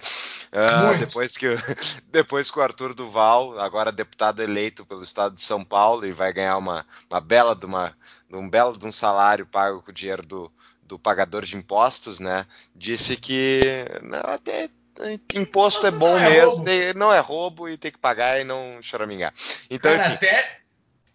Uh, depois, que, depois que o Arthur Duval, agora deputado eleito pelo estado de São Paulo, e vai ganhar uma, uma bela de uma, um belo de um salário pago com o dinheiro do, do pagador de impostos, né? Disse que não, até imposto é bom não é mesmo, não é roubo e tem que pagar e não choramingar. Então, Cara, até,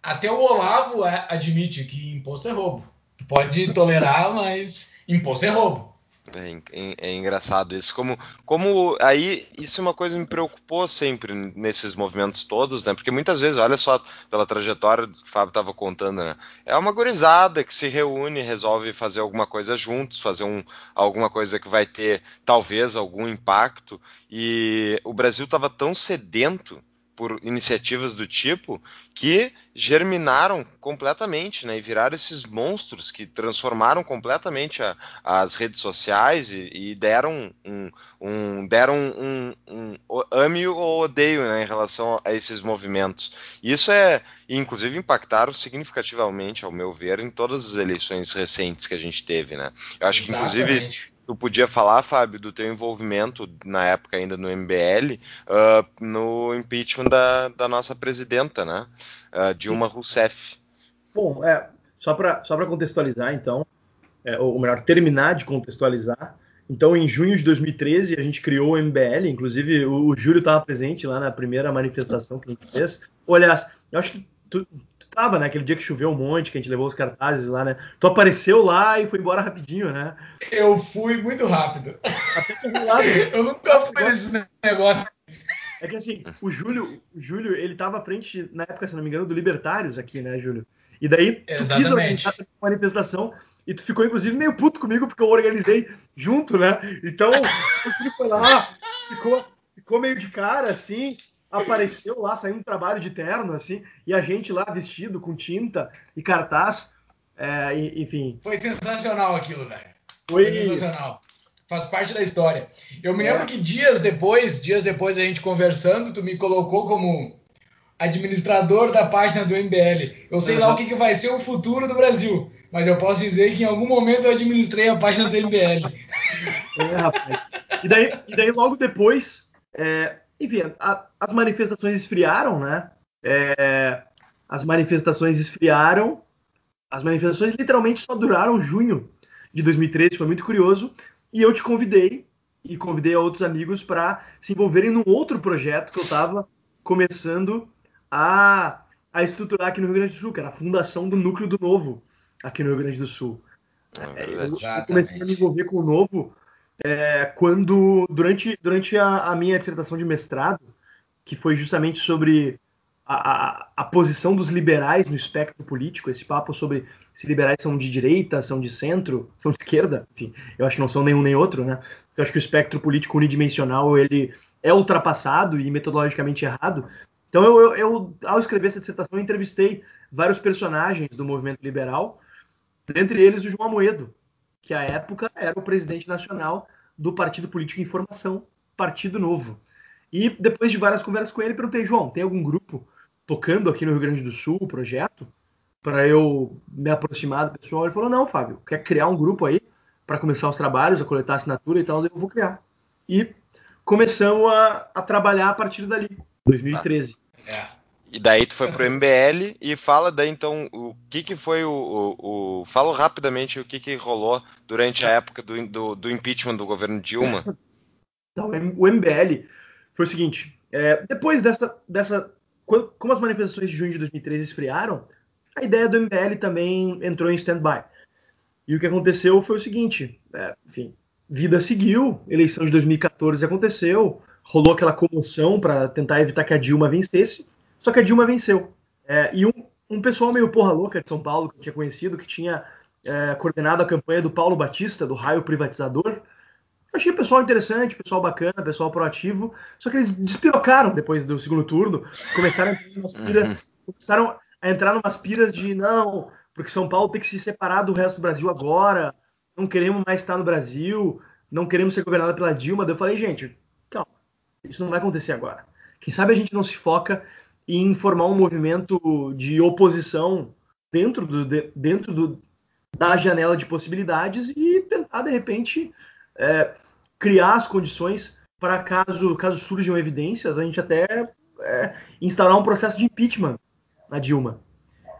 até o Olavo admite que imposto é roubo. Tu pode tolerar, mas imposto é roubo. É, é, engraçado isso. Como, como aí, isso é uma coisa que me preocupou sempre nesses movimentos todos, né? Porque muitas vezes, olha só, pela trajetória que o Fábio estava contando, né? É uma gurizada que se reúne, resolve fazer alguma coisa juntos, fazer um, alguma coisa que vai ter talvez algum impacto. E o Brasil estava tão sedento por iniciativas do tipo que germinaram completamente, né, e viraram esses monstros que transformaram completamente a, as redes sociais e, e deram um, um deram um, um, um, ame ou odeio né, em relação a esses movimentos. Isso é, inclusive, impactaram significativamente, ao meu ver, em todas as eleições recentes que a gente teve, né. Eu acho Exatamente. que, inclusive, tu podia falar, Fábio, do teu envolvimento na época ainda no MBL, uh, no impeachment da, da nossa presidenta, né? Uh, Dilma Sim. Rousseff. Bom, é, só para só contextualizar, então, é, ou melhor, terminar de contextualizar. Então, em junho de 2013, a gente criou o MBL, inclusive o, o Júlio estava presente lá na primeira manifestação que a gente fez. Olha, eu acho que tu, tava, né? Aquele dia que choveu um monte, que a gente levou os cartazes lá, né? Tu apareceu lá e foi embora rapidinho, né? Eu fui muito rápido. Rolado. Eu nunca fui nesse negócio. É que assim, o Júlio, o Júlio, ele tava à frente, na época, se não me engano, do Libertários aqui, né, Júlio? E daí, tu Exatamente. quis manifestação e tu ficou, inclusive, meio puto comigo, porque eu organizei junto, né? Então, o Júlio foi lá, ficou, ficou meio de cara, assim, apareceu lá saindo um trabalho de terno, assim, e a gente lá vestido com tinta e cartaz, é, enfim. Foi sensacional aquilo, velho. Foi... Foi... sensacional. Faz parte da história. Eu me é. lembro que dias depois, dias depois a gente conversando, tu me colocou como administrador da página do MBL. Eu sei uhum. lá o que, que vai ser o futuro do Brasil, mas eu posso dizer que em algum momento eu administrei a página do MBL. É, rapaz. E daí, e daí logo depois, é, enfim, a, as manifestações esfriaram, né? É, as manifestações esfriaram. As manifestações literalmente só duraram junho de 2013, foi muito curioso. E eu te convidei e convidei outros amigos para se envolverem num outro projeto que eu estava começando a, a estruturar aqui no Rio Grande do Sul, que era a fundação do Núcleo do Novo aqui no Rio Grande do Sul. É, eu, eu comecei a me envolver com o Novo é, quando durante, durante a, a, minha dissertação de mestrado, que foi justamente sobre a, a, posição dos liberais no espectro político, esse papo sobre se liberais são de direita, são de centro, são de esquerda, enfim, eu acho que não são nenhum nem outro, né? Eu acho que o espectro político unidimensional ele é ultrapassado e metodologicamente errado. Então, eu, eu, eu ao escrever essa dissertação, entrevistei vários personagens do movimento liberal, dentre eles o João Amoedo, que à época era o presidente nacional do Partido Político Informação, Partido Novo. E depois de várias conversas com ele, perguntei, João, tem algum grupo tocando aqui no Rio Grande do Sul o projeto? Para eu me aproximar do pessoal. Ele falou, não, Fábio, quer criar um grupo aí para começar os trabalhos, a coletar assinatura e tal, eu vou criar. E começamos a, a trabalhar a partir dali, 2013. É. E daí tu foi pro MBL e fala daí então o que que foi o, o, o fala rapidamente o que que rolou durante a época do, do, do impeachment do governo Dilma. Então, o MBL foi o seguinte, é, depois dessa, dessa como as manifestações de junho de 2013 esfriaram, a ideia do MBL também entrou em stand-by. E o que aconteceu foi o seguinte, é, enfim, vida seguiu, eleição de 2014 aconteceu, rolou aquela comoção para tentar evitar que a Dilma vencesse, só que a Dilma venceu. É, e um, um pessoal meio porra louca de São Paulo, que eu tinha conhecido, que tinha é, coordenado a campanha do Paulo Batista, do raio privatizador, eu achei pessoal interessante, pessoal bacana, pessoal proativo, só que eles despirocaram depois do segundo turno, começaram a entrar numas piras, uhum. começaram a entrar numas piras de não, porque São Paulo tem que se separar do resto do Brasil agora, não queremos mais estar no Brasil, não queremos ser governado pela Dilma. Eu falei, gente, calma, isso não vai acontecer agora. Quem sabe a gente não se foca em formar um movimento de oposição dentro, do, dentro do, da janela de possibilidades e tentar, de repente, é, criar as condições para caso, caso surjam evidências, a gente até é, instaurar um processo de impeachment na Dilma.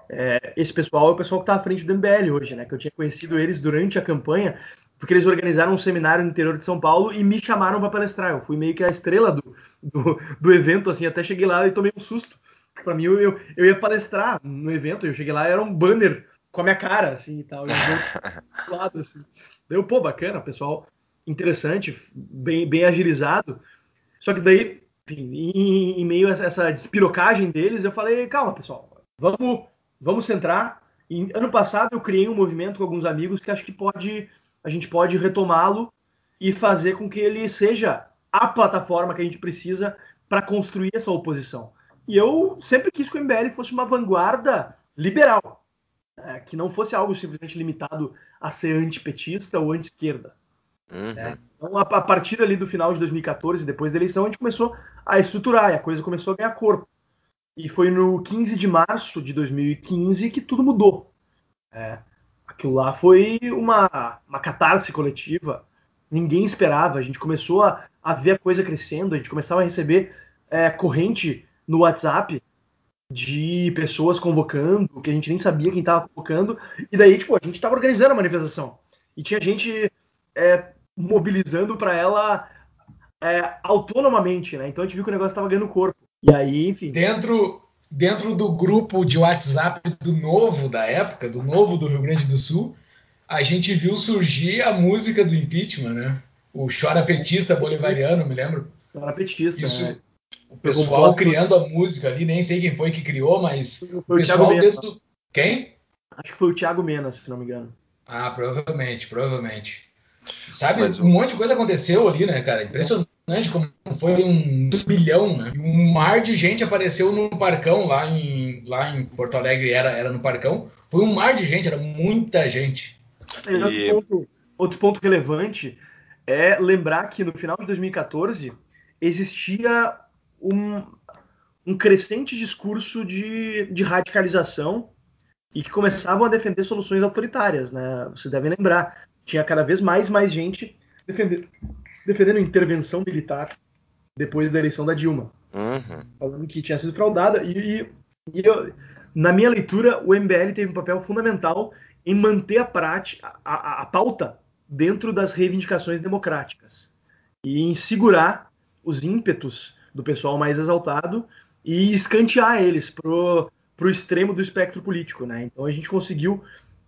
É, esse pessoal é o pessoal que está à frente do MBL hoje, né? Que eu tinha conhecido eles durante a campanha, porque eles organizaram um seminário no interior de São Paulo e me chamaram para palestrar. Eu fui meio que a estrela do, do, do, evento, assim, até cheguei lá e tomei um susto. Para mim, eu, eu, eu, ia palestrar no evento, eu cheguei lá era um banner com a minha cara, assim, e tal, e eu lado, assim. Deu, pô, bacana, pessoal interessante, bem, bem agilizado. Só que daí, enfim, em, em meio a essa despirocagem deles, eu falei, calma, pessoal, vamos, vamos centrar. E, ano passado eu criei um movimento com alguns amigos que acho que pode a gente pode retomá-lo e fazer com que ele seja a plataforma que a gente precisa para construir essa oposição. E eu sempre quis que o MBL fosse uma vanguarda liberal, é, que não fosse algo simplesmente limitado a ser antipetista ou anti-esquerda. Uhum. Né? Então, a, a, partir ali do final de 2014, depois da eleição, a gente começou a estruturar e a coisa começou a ganhar corpo. E foi no 15 de março de 2015 que tudo mudou. É, aquilo lá foi uma, uma catarse coletiva. Ninguém esperava. A gente começou a, a ver a coisa crescendo. A gente começava a receber é, corrente no WhatsApp de pessoas convocando, que a gente nem sabia quem estava convocando. E daí, tipo, a gente estava organizando a manifestação. E tinha gente é, mobilizando para ela é, autonomamente, né? Então a gente viu que o negócio estava ganhando corpo. E aí, enfim. Dentro, dentro do grupo de WhatsApp do Novo da época, do Novo do Rio Grande do Sul, a gente viu surgir a música do impeachment, né? O Chora Petista Bolivariano, me lembro. Chora Petista, Isso, né? O pessoal criando a música ali, nem sei quem foi que criou, mas foi o pessoal dentro do. Quem? Acho que foi o Thiago Menas, se não me engano. Ah, provavelmente, provavelmente. Sabe, Mas, um monte de coisa aconteceu ali, né, cara? Impressionante como foi um bilhão, né? E um mar de gente apareceu no Parcão, lá em, lá em Porto Alegre, era, era no Parcão. Foi um mar de gente, era muita gente. E... Outro, ponto, outro ponto relevante é lembrar que no final de 2014 existia um, um crescente discurso de, de radicalização e que começavam a defender soluções autoritárias, né? Vocês devem lembrar tinha cada vez mais mais gente defendendo, defendendo intervenção militar depois da eleição da Dilma. Uhum. Falando que tinha sido fraudada. E, e eu, na minha leitura, o MBL teve um papel fundamental em manter a, prática, a, a, a pauta dentro das reivindicações democráticas e em segurar os ímpetos do pessoal mais exaltado e escantear eles pro, pro extremo do espectro político, né? Então a gente conseguiu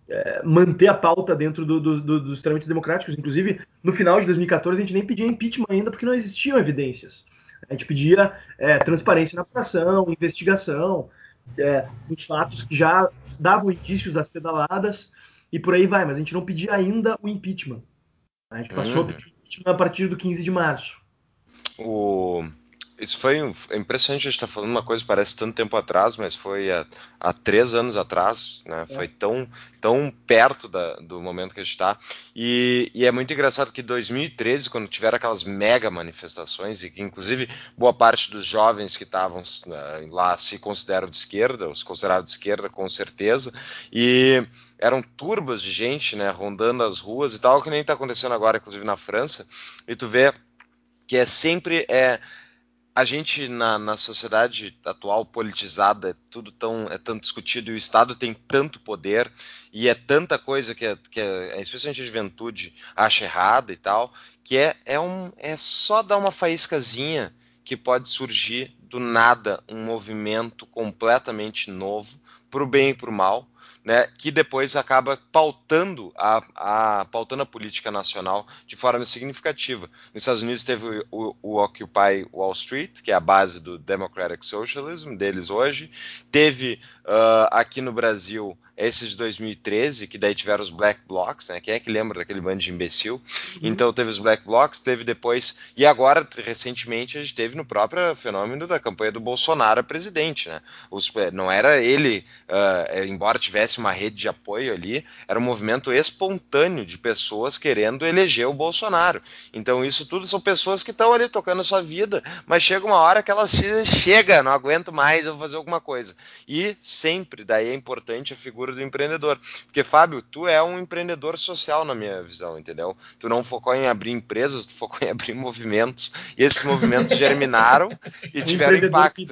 é, manter a pauta dentro do, do, do, dos trâmites democráticos. Inclusive, no final de 2014, a gente nem pedia impeachment ainda porque não existiam evidências. A gente pedia é, transparência na apuração, investigação, é, dos fatos que já davam indícios das pedaladas e por aí vai, mas a gente não pedia ainda o impeachment. A gente passou uhum. a pedir o impeachment a partir do 15 de março. O isso foi é impressionante a gente estar tá falando uma coisa que parece tanto tempo atrás, mas foi há, há três anos atrás, né? É. Foi tão, tão perto da, do momento que a gente está. E, e, é muito engraçado que 2013, quando tiveram aquelas mega manifestações, e que inclusive boa parte dos jovens que estavam uh, lá se consideram de esquerda, os considerados de esquerda com certeza, e eram turbas de gente, né, rondando as ruas e tal, que nem está acontecendo agora, inclusive na França, e tu vê que é sempre é, a gente na, na sociedade atual politizada é tudo tão é tanto discutido e o Estado tem tanto poder e é tanta coisa que, é, que é, especialmente a juventude acha errada e tal que é, é, um, é só dar uma faíscazinha que pode surgir do nada um movimento completamente novo para o bem e para o mal né, que depois acaba pautando a, a, pautando a política nacional de forma significativa. Nos Estados Unidos teve o, o, Occupy Wall Street, que é a base do Democratic Socialism deles hoje. Teve uh, aqui no Brasil esses de 2013, que daí tiveram os Black Blocs, né? Quem é que lembra daquele bando de imbecil? Uhum. Então teve os Black Blocs, teve depois, e agora, recentemente, a gente teve no próprio fenômeno da campanha do Bolsonaro a presidente, né? Os, eh, não era ele, uh, embora tivesse uma rede de apoio ali, era um movimento espontâneo de pessoas querendo eleger o Bolsonaro. Então isso tudo são pessoas que estão ali tocando a sua vida, mas chega uma hora que elas dizem, chega, não aguento mais, eu vou fazer alguma coisa. E sempre, daí é importante a figura do empreendedor. Porque, Fábio, tu é um empreendedor social na minha visão, entendeu? Tu não focou em abrir empresas, tu focou em abrir movimentos. E esses movimentos germinaram e tiveram impacto.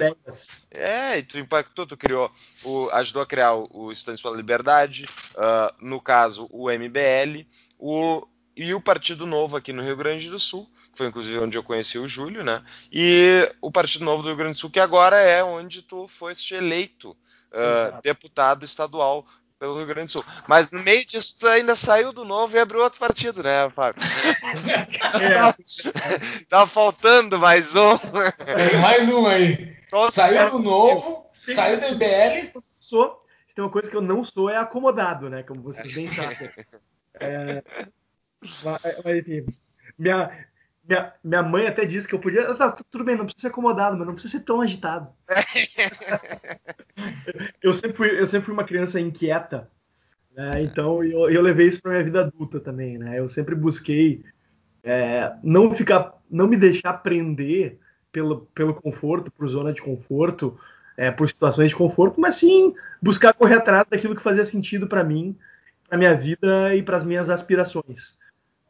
É, e tu impactou, tu criou, o, ajudou a criar o, o Estudantes pela Liberdade, uh, no caso, o MBL, o, e o Partido Novo aqui no Rio Grande do Sul que foi inclusive onde eu conheci o Júlio, né? E o Partido Novo do Rio Grande do Sul, que agora é onde tu foste eleito uh, deputado estadual pelo Rio Grande do Sul. Mas no meio disso, tu ainda saiu do novo e abriu outro partido, né, Fábio? É. tá faltando mais um. É, mais um aí. Saiu do novo, saiu do IBL. Sou, se tem uma coisa que eu não sou, é acomodado, né? Como vocês bem sabem. É, mas, enfim, minha, minha, minha mãe até disse que eu podia. Tá, tudo bem, não precisa ser acomodado, mas não precisa ser tão agitado. eu, sempre fui, eu sempre fui uma criança inquieta, né? então eu, eu levei isso para minha vida adulta também. Né? Eu sempre busquei é, não ficar, não me deixar prender pelo, pelo conforto, por zona de conforto, é, por situações de conforto, mas sim buscar correr atrás daquilo que fazia sentido para mim, para minha vida e para as minhas aspirações.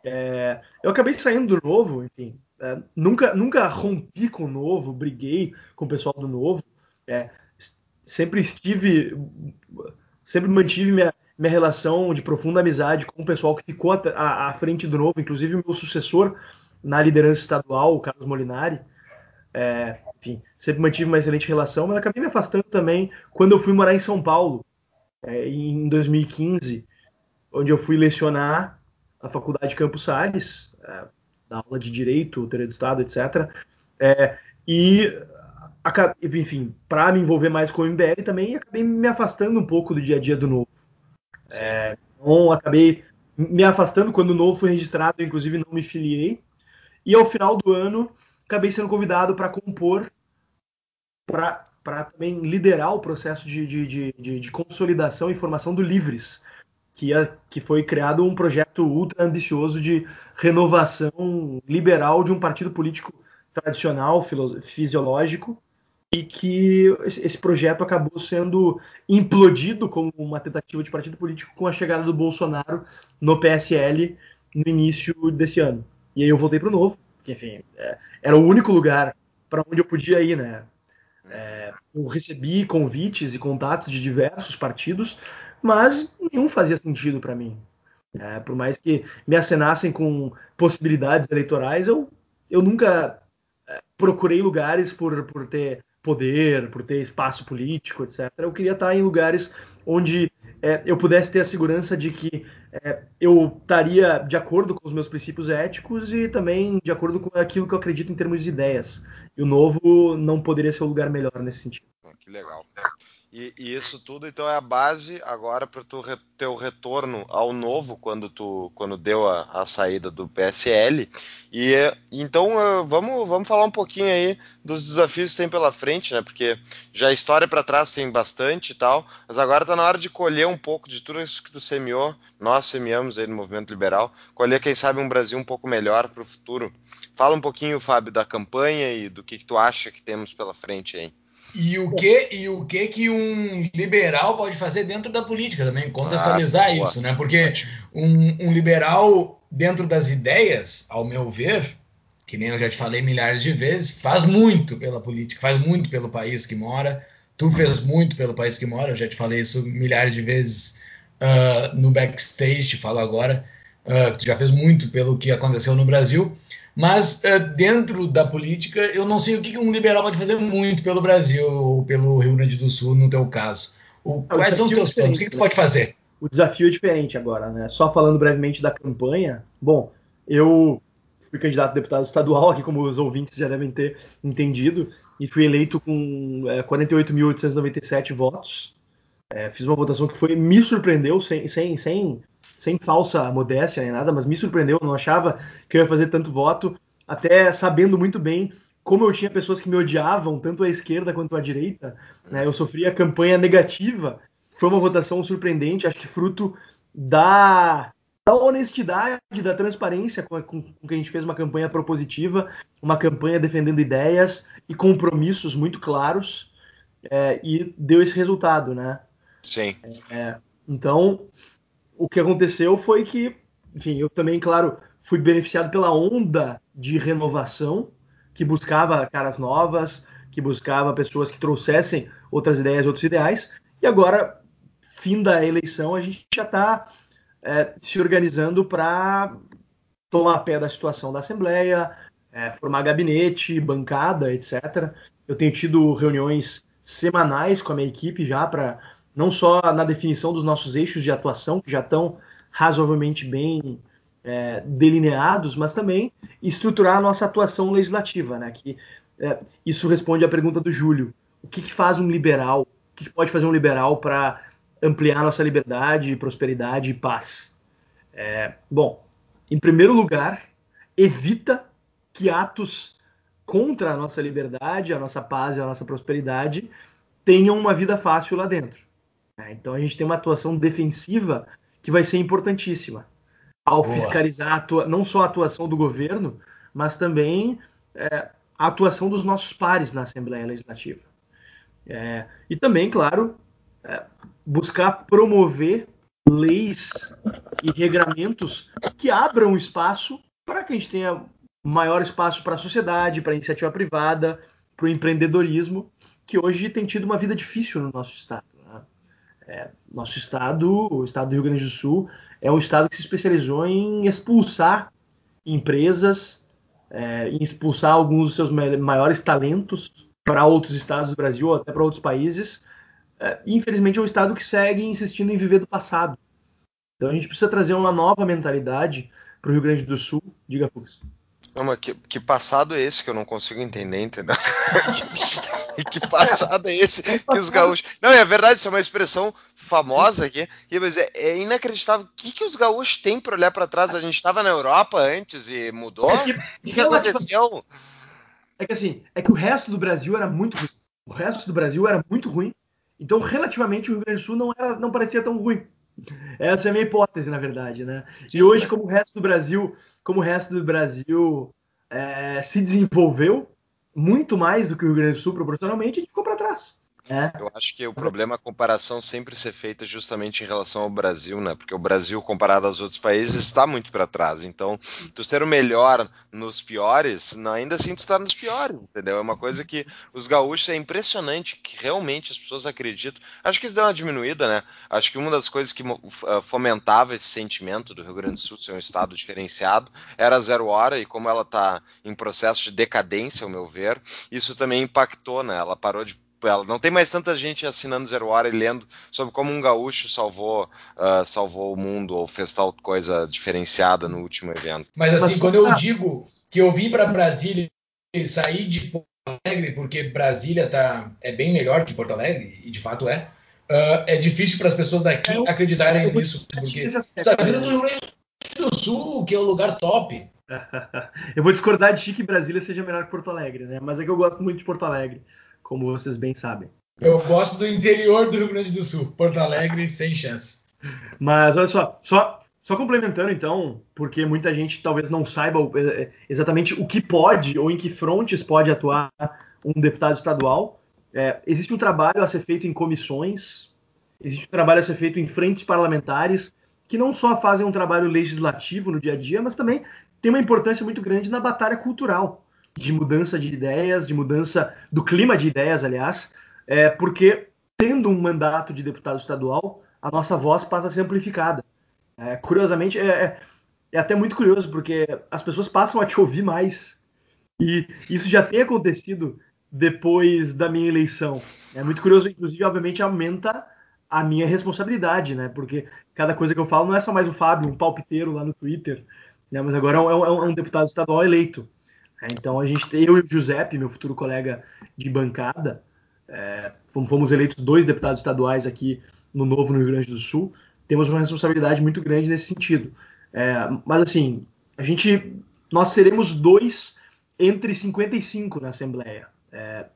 É, eu acabei saindo do novo, enfim. É, nunca, nunca rompi com o novo, briguei com o pessoal do novo. É, sempre estive, sempre mantive minha, minha relação de profunda amizade com o pessoal que ficou à, à frente do novo, inclusive o meu sucessor na liderança estadual, o Carlos Molinari. É, enfim, sempre mantive uma excelente relação, mas acabei me afastando também quando eu fui morar em São Paulo, é, em 2015, onde eu fui lecionar na Faculdade Campos Salles, é, da aula de Direito, Teoria do Estado, etc. É, e, enfim, para me envolver mais com o MBL também, acabei me afastando um pouco do dia a dia do Novo. É, então, acabei me afastando quando o Novo foi registrado, inclusive não me filiei. E ao final do ano, acabei sendo convidado para compor, para também liderar o processo de, de, de, de, consolidação e formação do Livres, que, é, que foi criado um projeto ultra ambicioso de renovação liberal de um partido político tradicional, fisiológico, e que esse projeto acabou sendo implodido como uma tentativa de partido político com a chegada do Bolsonaro no PSL no início desse ano. E aí eu voltei para o Novo, que enfim, é, era o único lugar para onde eu podia ir, né? É, eu recebi convites e contatos de diversos partidos, mas nenhum fazia sentido para mim. É, por mais que me acenassem com possibilidades eleitorais, eu, eu nunca é, procurei lugares por, por ter poder, por ter espaço político, etc. Eu queria estar em lugares onde é, eu pudesse ter a segurança de que é, eu estaria de acordo com os meus princípios éticos e também de acordo com aquilo que eu acredito em termos de ideias. e o Novo não poderia ser um lugar melhor nesse sentido. Que legal. E, e, isso tudo então é a base agora para o retorno ao novo quando tu quando deu a, a saída do PSL. E então uh, vamos, vamos falar um pouquinho aí dos desafios que tem pela frente, né? Porque já a história para trás tem bastante e tal, mas agora está na hora de colher um pouco de tudo isso que tu semeou, nós semeamos aí no movimento liberal, colher quem sabe um Brasil um pouco melhor para o futuro. Fala um pouquinho, Fábio, da campanha e do que, que tu acha que temos pela frente aí. E o que e o que que um liberal pode fazer dentro da política também, contextualizar ah, isso, né? Porque um, um, liberal dentro das ideias, ao meu ver, que nem eu já te falei milhares de vezes, faz muito pela política, faz muito pelo país que mora. Tu fez muito pelo país que mora, eu já te falei isso milhares de vezes uh, no backstage, te falo agora. Uh, tu já fez muito pelo que aconteceu no Brasil. Mas uh, dentro da política, eu não sei o que um liberal pode fazer muito pelo Brasil ou pelo Rio Grande do Sul, no teu caso. O, quais são os teus é planos? O que, tu né? pode fazer? O desafio é diferente agora, né? Só falando brevemente da campanha. Bom, eu fui candidato a deputado estadual, aqui como os ouvintes já devem ter entendido, e fui eleito com é, 48.897 votos. É, fiz uma votação que foi me surpreendeu, sem, sem, sem sem falsa modéstia nem nada, mas me surpreendeu, eu não achava que eu ia fazer tanto voto, até sabendo muito bem como eu tinha pessoas que me odiavam, tanto à esquerda quanto à direita, né, eu sofria campanha negativa, foi uma votação surpreendente, acho que fruto da, da honestidade, da transparência com, com, com, que a gente fez uma campanha propositiva, uma campanha defendendo ideias e compromissos muito claros, é, e deu esse resultado, né? Sim. É, então, o que aconteceu foi que, enfim, eu também, claro, fui beneficiado pela onda de renovação que buscava caras novas, que buscava pessoas que trouxessem outras ideias, outros ideais. E agora, fim da eleição, a gente já está é, se organizando para tomar pé da situação da Assembleia, é, formar gabinete, bancada, etc. Eu tenho tido reuniões semanais com a minha equipe já para não só na definição dos nossos eixos de atuação, que já estão razoavelmente bem é, delineados, mas também estruturar a nossa atuação legislativa, né? Que é, isso responde à pergunta do Júlio: o que, que faz um liberal? O que, que pode fazer um liberal para ampliar nossa liberdade, prosperidade e paz? É, bom, em primeiro lugar, evita que atos contra a nossa liberdade, a nossa paz e a nossa prosperidade tenham uma vida fácil lá dentro. É, então a gente tem uma atuação defensiva que vai ser importantíssima ao Boa. fiscalizar atua, não só a atuação do governo, mas também é, a atuação dos nossos pares na Assembleia Legislativa. É, e também, claro, é, buscar promover leis e regramentos que abram espaço para que a gente tenha maior espaço para a sociedade, para a iniciativa privada, para o empreendedorismo, que hoje tem tido uma vida difícil no nosso estado. É, nosso estado, o estado do Rio Grande do Sul, é um estado que se especializou em expulsar empresas, é, em expulsar alguns dos seus maiores talentos para outros estados do Brasil ou até para outros países. É, infelizmente, é um estado que segue insistindo em viver do passado. Então, a gente precisa trazer uma nova mentalidade para o Rio Grande do Sul. Diga, Fux. Não, mas que, que, passado é esse que eu não consigo entender, entendeu? que, que passado é esse que os gaúchos. Não, é verdade, isso é uma expressão famosa aqui, mas é, é inacreditável. O que, que os gaúchos têm para olhar para trás? A gente estava na Europa antes e mudou? É que, o que, aconteceu? É que assim, é que o resto do Brasil era muito ruim. O resto do Brasil era muito ruim. Então, relativamente, o Rio Grande do Sul não, era, não parecia tão ruim. Essa é a minha hipótese, na verdade, né? E hoje, como o resto do Brasil como o resto do Brasil é, se desenvolveu muito mais do que o Rio Grande do Sul proporcionalmente, a gente ficou para trás. É. Eu acho que o problema é a comparação sempre ser feita justamente em relação ao Brasil, né? Porque o Brasil, comparado aos outros países, está muito para trás. Então, tu ser o melhor nos piores, ainda assim tu está nos piores, entendeu? É uma coisa que os gaúchos é impressionante, que realmente as pessoas acreditam. Acho que isso deu uma diminuída, né? Acho que uma das coisas que ah, fomentava esse sentimento do Rio Grande do Sul ser um estado diferenciado era a zero hora, e como ela está em processo de decadência, ao meu ver, isso também impactou, né? Ela parou de ela. Não tem mais tanta gente assinando Zero Hora e lendo sobre como um gaúcho salvou, uh, salvou o mundo ou fez tal coisa diferenciada no último evento. Mas assim, quando eu digo que eu vim para Brasília e saí de Alegre, porque Brasília tá, é bem melhor que Porto Alegre, e de fato é, uh, é difícil para as pessoas daqui eu, acreditarem eu nisso, porque está vindo do Rio Grande do Sul, que é o lugar top. eu vou discordar de Chique que Brasília seja melhor que Porto Alegre, né? Mas é que eu gosto muito de Porto Alegre, como vocês bem sabem. Eu gosto do interior do Rio Grande do Sul, Porto Alegre sem chance. Mas olha só, só, só complementando então, porque muita gente talvez não saiba é, é, exatamente o que pode ou em que frontes pode atuar um deputado estadual. É, existe um trabalho a ser feito em comissões, existe um trabalho a ser feito em frentes parlamentares, que não só fazem um trabalho legislativo no dia a dia, mas também tem uma importância muito grande na batalha cultural, de mudança de ideias, de mudança do clima de ideias, aliás, é, porque tendo um mandato de deputado estadual, a nossa voz passa a ser amplificada. É, curiosamente, é, é, é até muito curioso, porque as pessoas passam a te ouvir mais. E isso já tem acontecido depois da minha eleição. É muito curioso, inclusive, obviamente, aumenta a minha responsabilidade, né? Porque cada coisa que eu falo não é só mais o Fábio, um palpiteiro lá no Twitter, né? Mas agora é um, é um é deputado estadual eleito. Né? Então a gente, eu e o Giuseppe, meu futuro colega de bancada, é, fomos eleitos dois deputados estaduais aqui no Novo no Rio Grande do Sul. Temos uma responsabilidade muito grande nesse sentido. É, mas assim, a gente, nós seremos dois entre 55 na Assembleia. É,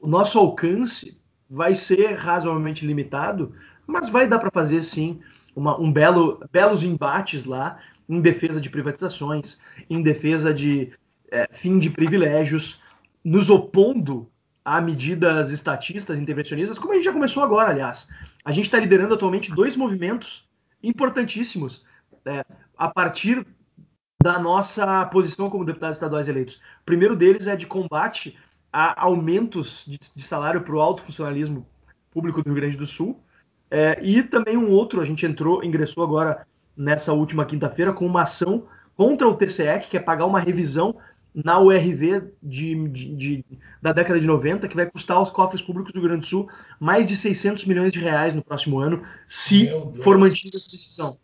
o nosso alcance vai ser razoavelmente limitado, mas vai dar para fazer sim uma, um belo, belos embates lá em defesa de privatizações, em defesa de é, fim de privilégios, nos opondo a medidas estatistas, intervencionistas, como a gente já começou agora, aliás. A gente está liderando atualmente dois movimentos importantíssimos é, a partir da nossa posição como deputados estaduais eleitos. O primeiro deles é de combate a aumentos de, de salário para o alto funcionalismo público do Rio Grande do Sul. É, e também um outro, a gente entrou, ingressou agora nessa última quinta-feira com uma ação contra o TCE, que quer pagar uma revisão na URV de, de, de, da década de 90, que vai custar aos cofres públicos do Rio Grande do Sul mais de 600 milhões de reais no próximo ano, se for mantida essa decisão.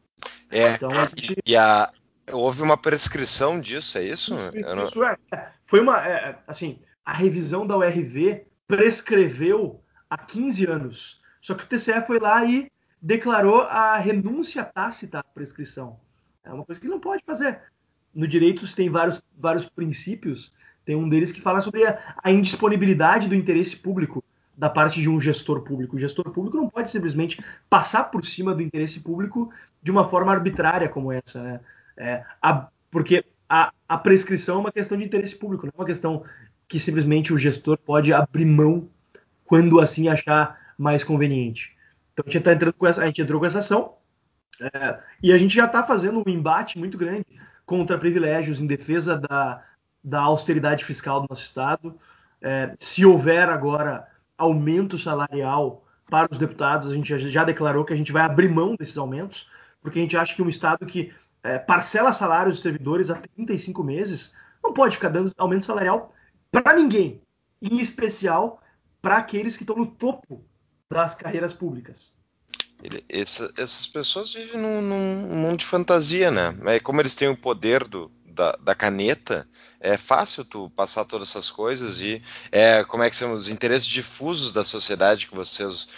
É, então, a gente... e a, houve uma prescrição disso, é isso? isso, não... isso é. Foi uma, é, assim, a revisão da URV prescreveu há 15 anos. Só que o TCE foi lá e declarou a renúncia tácita à prescrição. É uma coisa que não pode fazer. No direito tem vários, vários princípios. Tem um deles que fala sobre a, a indisponibilidade do interesse público da parte de um gestor público. O gestor público não pode simplesmente passar por cima do interesse público de uma forma arbitrária como essa. Né? É, a, porque a, a prescrição é uma questão de interesse público, não é uma questão que simplesmente o gestor pode abrir mão quando assim achar mais conveniente. Então a gente, tá entrando com essa, a gente entrou com essa ação é, e a gente já está fazendo um embate muito grande contra privilégios em defesa da, da austeridade fiscal do nosso Estado. É, se houver agora aumento salarial para os deputados, a gente já, declarou que a gente vai abrir mão desses aumentos, porque a gente acha que um Estado que é, parcela salários de servidores há 35 meses não pode ficar dando aumento salarial para ninguém, em especial para aqueles que estão no topo das carreiras públicas. Ele, essa, essas pessoas vivem num, num, mundo de fantasia, né? É como eles têm o poder do, da, da, caneta, é fácil tu passar todas essas coisas e é, como é que são os interesses difusos da sociedade que vocês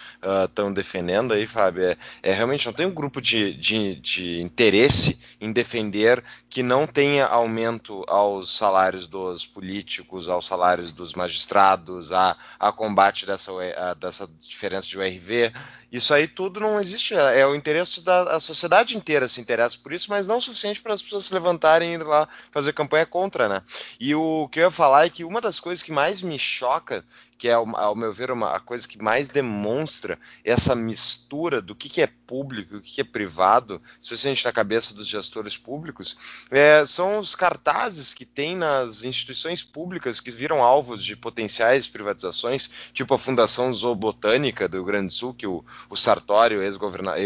estão uh, defendendo aí, Fábio. É, é, realmente não tem um grupo de, de, de, interesse em defender que não tenha aumento aos salários dos políticos, aos salários dos magistrados, a, a combate dessa, a, dessa diferença de URV. Isso aí tudo não existe. É, é o interesse da sociedade inteira se interessa por isso, mas não o suficiente para as pessoas se levantarem e ir lá fazer campanha contra, né? E o que eu ia falar é que uma das coisas que mais me choca que é, ao meu ver, uma, a coisa que mais demonstra essa mistura do que, que é público e o que, que é privado, especialmente na cabeça dos gestores públicos, é, são os cartazes que tem nas instituições públicas que viram alvos de potenciais privatizações, tipo a Fundação Zoobotânica do Rio Grande do Sul, que o, o Sartório, ex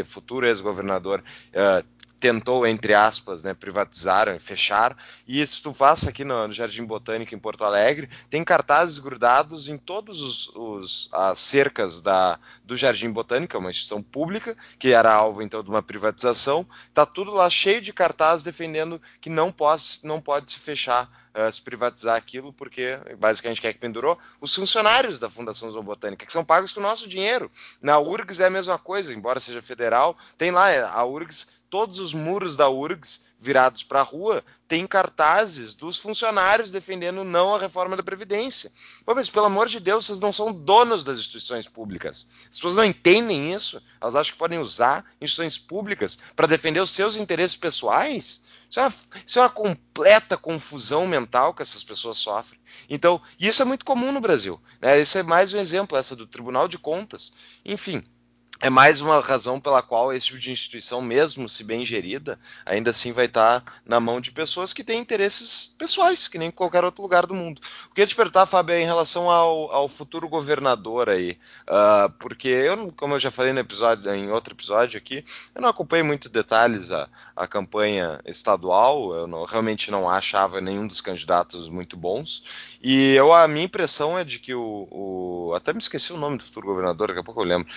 futuro ex-governador, uh, tentou, entre aspas, né, privatizar, fechar. E se tu passa aqui no, no, Jardim Botânico em Porto Alegre, tem cartazes grudados em todos os, os as cercas da, do Jardim Botânico, é uma instituição pública que era alvo então de uma privatização. Tá tudo lá cheio de cartazes defendendo que não pode, não pode se fechar uh, se privatizar aquilo, porque basicamente quem é que pendurou? Os funcionários da Fundação Zoobotânica, que são pagos com o nosso dinheiro. Na URGS é a mesma coisa, embora seja federal, tem lá a URGS todos os muros da URGS virados para a rua têm cartazes dos funcionários defendendo não a reforma da Previdência. Pô, mas pelo amor de Deus, vocês não são donos das instituições públicas. As pessoas não entendem isso. Elas acham que podem usar instituições públicas para defender os seus interesses pessoais. Isso é, uma, isso é uma completa confusão mental que essas pessoas sofrem. Então, isso é muito comum no Brasil. Né? Isso é mais um exemplo, essa do Tribunal de Contas. Enfim, é mais uma razão pela qual esse tipo de instituição, mesmo se bem gerida, ainda assim vai estar na mão de pessoas que têm interesses pessoais, que nem em qualquer outro lugar do mundo. O que eu te perguntar, Fábio, é em relação ao, ao futuro governador aí, uh, porque eu, como eu já falei no episódio, em outro episódio aqui, eu não acompanhei muito detalhes a, a campanha estadual, eu não, realmente não achava nenhum dos candidatos muito bons, e eu, a minha impressão é de que o, o até me esqueci o nome do futuro governador, daqui a pouco eu lembro.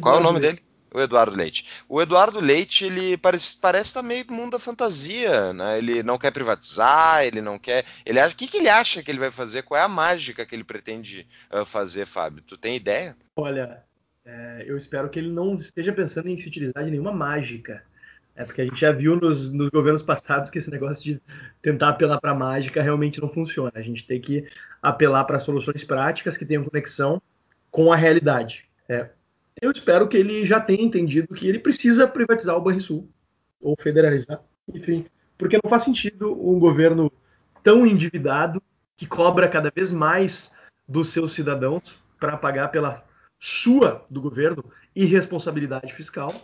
Qual é o nome nome dele? O Eduardo Leite. O Eduardo Leite, ele parece, parece estar meio no mundo da fantasia, né? Ele não quer privatizar, ele não quer. Ele acha, o que, que ele acha que ele vai fazer? Qual é a mágica que ele pretende uh, fazer, Fábio? Tu tem ideia? Olha, é, eu espero que ele não esteja pensando em se utilizar de nenhuma mágica. É porque a gente já viu nos, nos governos passados que esse negócio de tentar apelar para mágica realmente não funciona. A gente tem que apelar para soluções práticas que tenham conexão com a realidade. É, eu espero que ele já tenha entendido que ele precisa privatizar o Banrisul ou federalizar, enfim, porque não faz sentido um governo tão endividado que cobra cada vez mais dos seus cidadãos para pagar pela sua do governo irresponsabilidade fiscal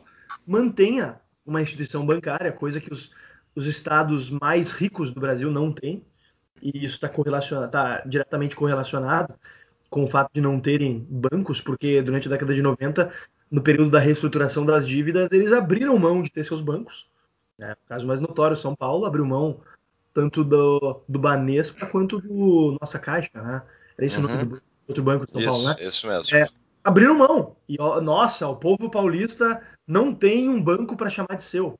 mantenha uma instituição bancária, coisa que os, os estados mais ricos do Brasil não têm, e isso está tá diretamente correlacionado com o fato de não terem bancos, porque durante a década de 90, no período da reestruturação das dívidas, eles abriram mão de ter seus bancos. Né? O caso mais notório, São Paulo abriu mão tanto do, do Banespa quanto do Nossa Caixa, né? Era isso uhum. o nome do outro banco de São isso, Paulo, né? Isso mesmo. É, abriram mão. E, ó, nossa, o povo paulista não tem um banco para chamar de seu.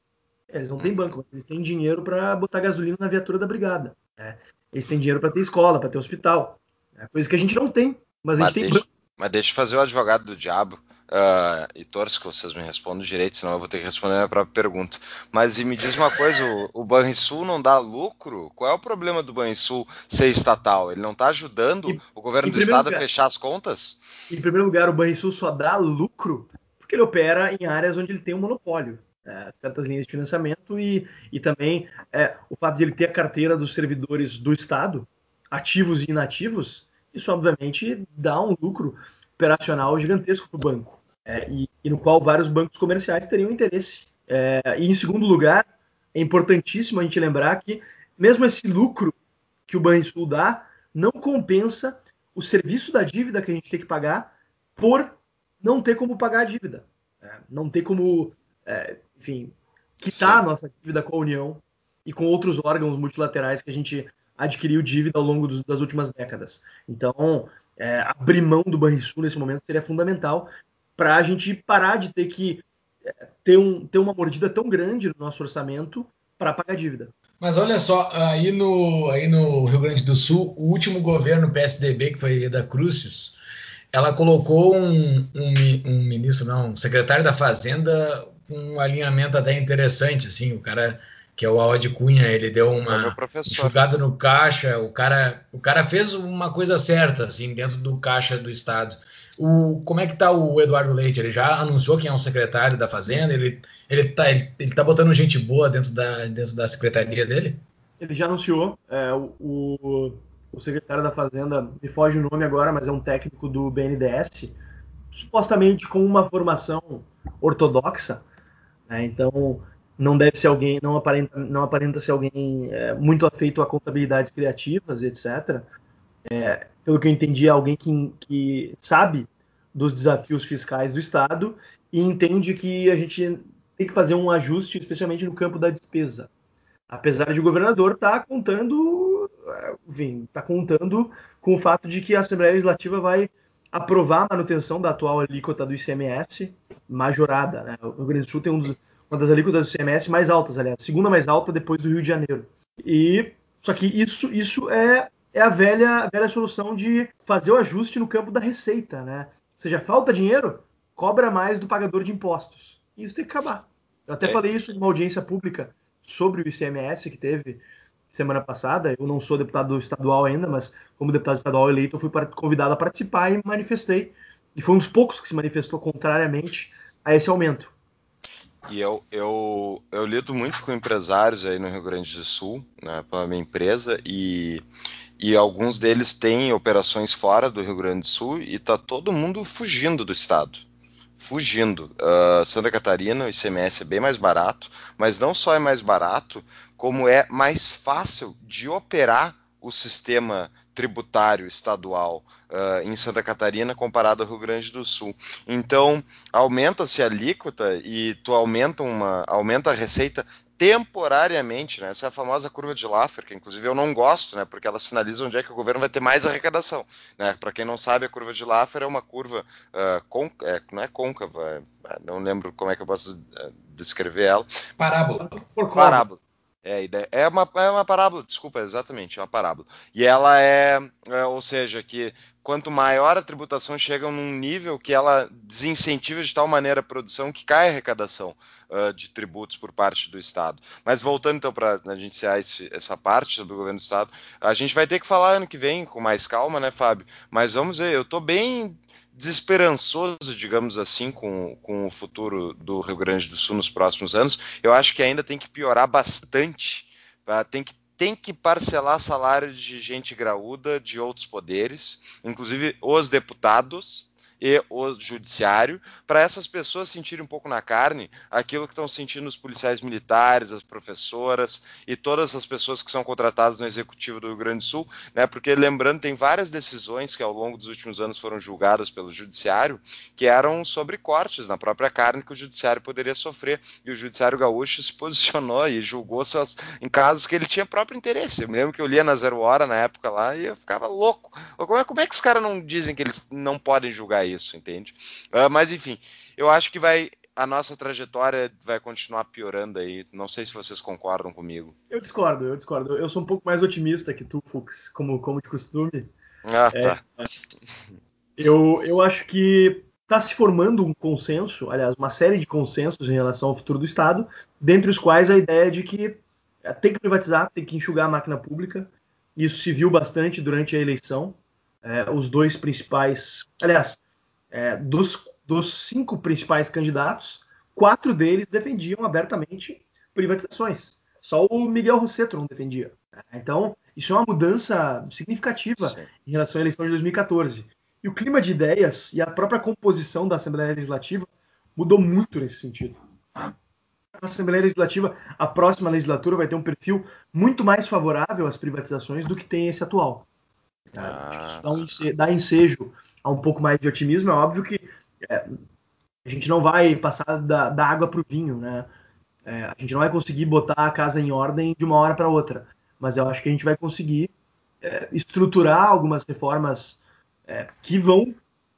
Eles não têm uhum. banco, mas eles têm dinheiro para botar gasolina na viatura da brigada. Né? Eles têm dinheiro para ter escola, para ter hospital. É coisa que a gente não tem. Mas, mas, deixa, tem... mas deixa eu fazer o advogado do diabo. Uh, e torço que vocês me respondam direito, senão eu vou ter que responder a minha própria pergunta. Mas e me diz uma coisa: o, o Banrisul não dá lucro? Qual é o problema do Banrisul ser estatal? Ele não está ajudando e, o governo do estado lugar, a fechar as contas? Em primeiro lugar, o Banrisul só dá lucro porque ele opera em áreas onde ele tem um monopólio. É, certas linhas de financiamento e, e também é, o fato de ele ter a carteira dos servidores do Estado, ativos e inativos, isso obviamente dá um lucro operacional gigantesco para o banco, é, e, e, no qual vários bancos comerciais teriam interesse. É, e em segundo lugar, é importantíssimo a gente lembrar que mesmo esse lucro que o Banrisul dá não compensa o serviço da dívida que a gente tem que pagar por não ter como pagar a dívida, é, não ter como, é, enfim, quitar Sim. a nossa dívida com a União e com outros órgãos multilaterais que a gente adquiriu dívida ao longo dos, das últimas décadas. Então, é, abrir mão do Banrisul nesse momento seria fundamental para a gente parar de ter que é, ter, um, ter uma mordida tão grande no nosso orçamento para pagar dívida. Mas olha só, aí no, aí no Rio Grande do Sul, o último governo PSDB, que foi da Crucius, ela colocou um, um, um ministro, não, um secretário da Fazenda com um alinhamento até interessante, assim, o cara que é o Aod Cunha, ele deu uma jogada no caixa, o cara, o cara fez uma coisa certa, assim, dentro do caixa do Estado. O, como é que tá o Eduardo Leite? Ele já anunciou quem é o secretário da Fazenda? Ele, ele, tá, ele, ele tá botando gente boa dentro da, dentro da secretaria dele? Ele já anunciou. É, o, o secretário da Fazenda, me foge o nome agora, mas é um técnico do BNDES, supostamente com uma formação ortodoxa. Né? Então, não deve ser alguém, não aparenta, não aparenta ser alguém é, muito afeito a contabilidades criativas, etc. É, pelo que eu entendi, é alguém que, que sabe dos desafios fiscais do Estado e entende que a gente tem que fazer um ajuste, especialmente no campo da despesa. Apesar de o governador estar tá contando, é, enfim, está contando com o fato de que a Assembleia Legislativa vai aprovar a manutenção da atual alíquota do ICMS majorada. Né? O Rio Grande do Sul tem um dos uma das alíquotas do CMS mais altas, aliás, segunda mais alta depois do Rio de Janeiro. E Só que isso, isso é, é a velha, a velha solução de fazer o ajuste no campo da receita, né? Ou seja, falta dinheiro, cobra mais do pagador de impostos. E isso tem que acabar. Eu até é. falei isso em uma audiência pública sobre o ICMS que teve semana passada. Eu não sou deputado estadual ainda, mas como deputado estadual eleito, eu fui convidado a participar e manifestei. E foi um dos poucos que se manifestou contrariamente a esse aumento. E eu, eu, eu lido muito com empresários aí no Rio Grande do Sul, né, pela minha empresa, e, e alguns deles têm operações fora do Rio Grande do Sul e tá todo mundo fugindo do estado. Fugindo. Uh, Santa Catarina, o ICMS é bem mais barato, mas não só é mais barato, como é mais fácil de operar o sistema tributário estadual uh, em Santa Catarina comparado ao Rio Grande do Sul. Então, aumenta-se a alíquota e tu aumenta, uma, aumenta a receita temporariamente, né? Essa é a famosa curva de Laffer, que inclusive eu não gosto, né? Porque ela sinaliza onde é que o governo vai ter mais arrecadação, né? Para quem não sabe, a curva de Laffer é uma curva uh, con é, não é côncava, é, não lembro como é que eu posso uh, descrever ela. Parábola. Por Parábola. É, é, uma, é uma parábola, desculpa, exatamente, é uma parábola. E ela é, é, ou seja, que quanto maior a tributação chega num nível que ela desincentiva de tal maneira a produção que cai a arrecadação uh, de tributos por parte do Estado. Mas voltando então para a gente encerrar essa parte sobre o governo do Estado, a gente vai ter que falar ano que vem com mais calma, né, Fábio? Mas vamos ver, eu estou bem desesperançoso, digamos assim, com, com o futuro do Rio Grande do Sul nos próximos anos. Eu acho que ainda tem que piorar bastante. Tá? Tem que tem que parcelar salário de gente graúda de outros poderes, inclusive os deputados, e o judiciário, para essas pessoas sentirem um pouco na carne aquilo que estão sentindo os policiais militares, as professoras e todas as pessoas que são contratadas no Executivo do Rio Grande do Sul, né? Porque lembrando, tem várias decisões que ao longo dos últimos anos foram julgadas pelo judiciário que eram sobre cortes na própria carne que o judiciário poderia sofrer e o judiciário gaúcho se posicionou e julgou seus, em casos que ele tinha próprio interesse. Eu me lembro que eu lia na Zero Hora na época lá e eu ficava louco. Como é, como é que os caras não dizem que eles não podem julgar isso, entende? Uh, mas enfim, eu acho que vai a nossa trajetória vai continuar piorando aí. Não sei se vocês concordam comigo. Eu discordo, eu discordo. Eu sou um pouco mais otimista que tu, Fux, como, como de costume. Ah, tá. É, eu, eu acho que está se formando um consenso, aliás, uma série de consensos em relação ao futuro do Estado, dentre os quais a ideia de que é, tem que privatizar, tem que enxugar a máquina pública. Isso se viu bastante durante a eleição. É, os dois principais, aliás, é, dos, dos cinco principais candidatos, quatro deles defendiam abertamente privatizações. Só o Miguel Rosseto não defendia. Então, isso é uma mudança significativa Sim. em relação à eleição de 2014. E o clima de ideias e a própria composição da Assembleia Legislativa mudou muito nesse sentido. A Assembleia Legislativa, a próxima legislatura, vai ter um perfil muito mais favorável às privatizações do que tem esse atual. Ah, isso dá, um, dá ensejo a um pouco mais de otimismo, é óbvio que é, a gente não vai passar da, da água para o vinho, né? É, a gente não vai conseguir botar a casa em ordem de uma hora para outra, mas eu acho que a gente vai conseguir é, estruturar algumas reformas é, que vão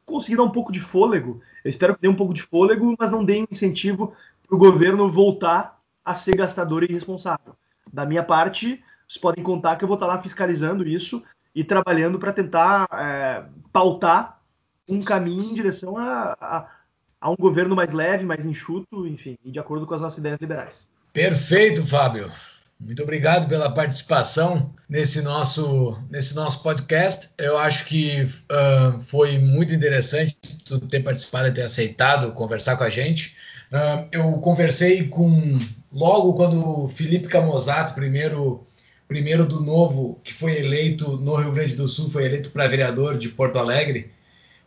conseguir dar um pouco de fôlego. Eu espero que dê um pouco de fôlego, mas não dê incentivo para o governo voltar a ser gastador e irresponsável. Da minha parte, vocês podem contar que eu vou estar lá fiscalizando isso e trabalhando para tentar é, pautar um caminho em direção a, a, a, um governo mais leve, mais enxuto, enfim, e de acordo com as nossas ideias liberais. Perfeito, Fábio. Muito obrigado pela participação nesse nosso, nesse nosso podcast. Eu acho que uh, foi muito interessante tu ter participado e ter aceitado conversar com a gente. Uh, eu conversei com, logo quando Felipe Camozato, primeiro, primeiro do Novo, que foi eleito no Rio Grande do Sul, foi eleito para vereador de Porto Alegre,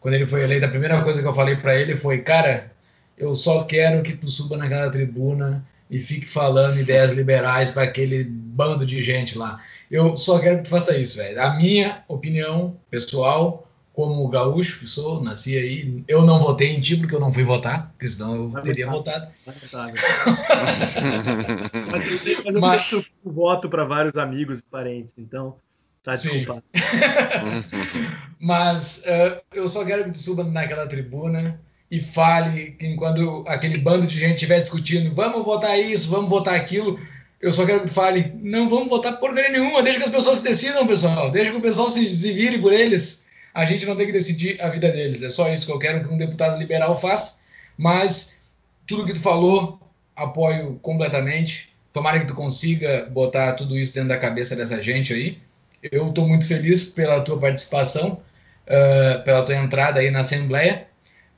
quando ele foi eleito, a primeira coisa que eu falei para ele foi: cara, eu só quero que tu suba naquela tribuna e fique falando ideias liberais para aquele bando de gente lá. Eu só quero que tu faça isso, velho. A minha opinião pessoal, como gaúcho que sou, nasci aí, eu não votei em ti porque eu não fui votar, porque senão eu vai teria votado. mas eu sei, mas eu mas... voto para vários amigos e parentes, então Tá desculpado. Mas uh, eu só quero que tu suba naquela tribuna e fale que enquanto aquele bando de gente estiver discutindo, vamos votar isso, vamos votar aquilo, eu só quero que tu fale, não vamos votar porcaria nenhuma, deixa que as pessoas se decidam, pessoal, deixa que o pessoal se, se vire por eles. A gente não tem que decidir a vida deles. É só isso que eu quero que um deputado liberal faça. Mas tudo que tu falou, apoio completamente. Tomara que tu consiga botar tudo isso dentro da cabeça dessa gente aí. Eu estou muito feliz pela tua participação, uh, pela tua entrada aí na Assembleia.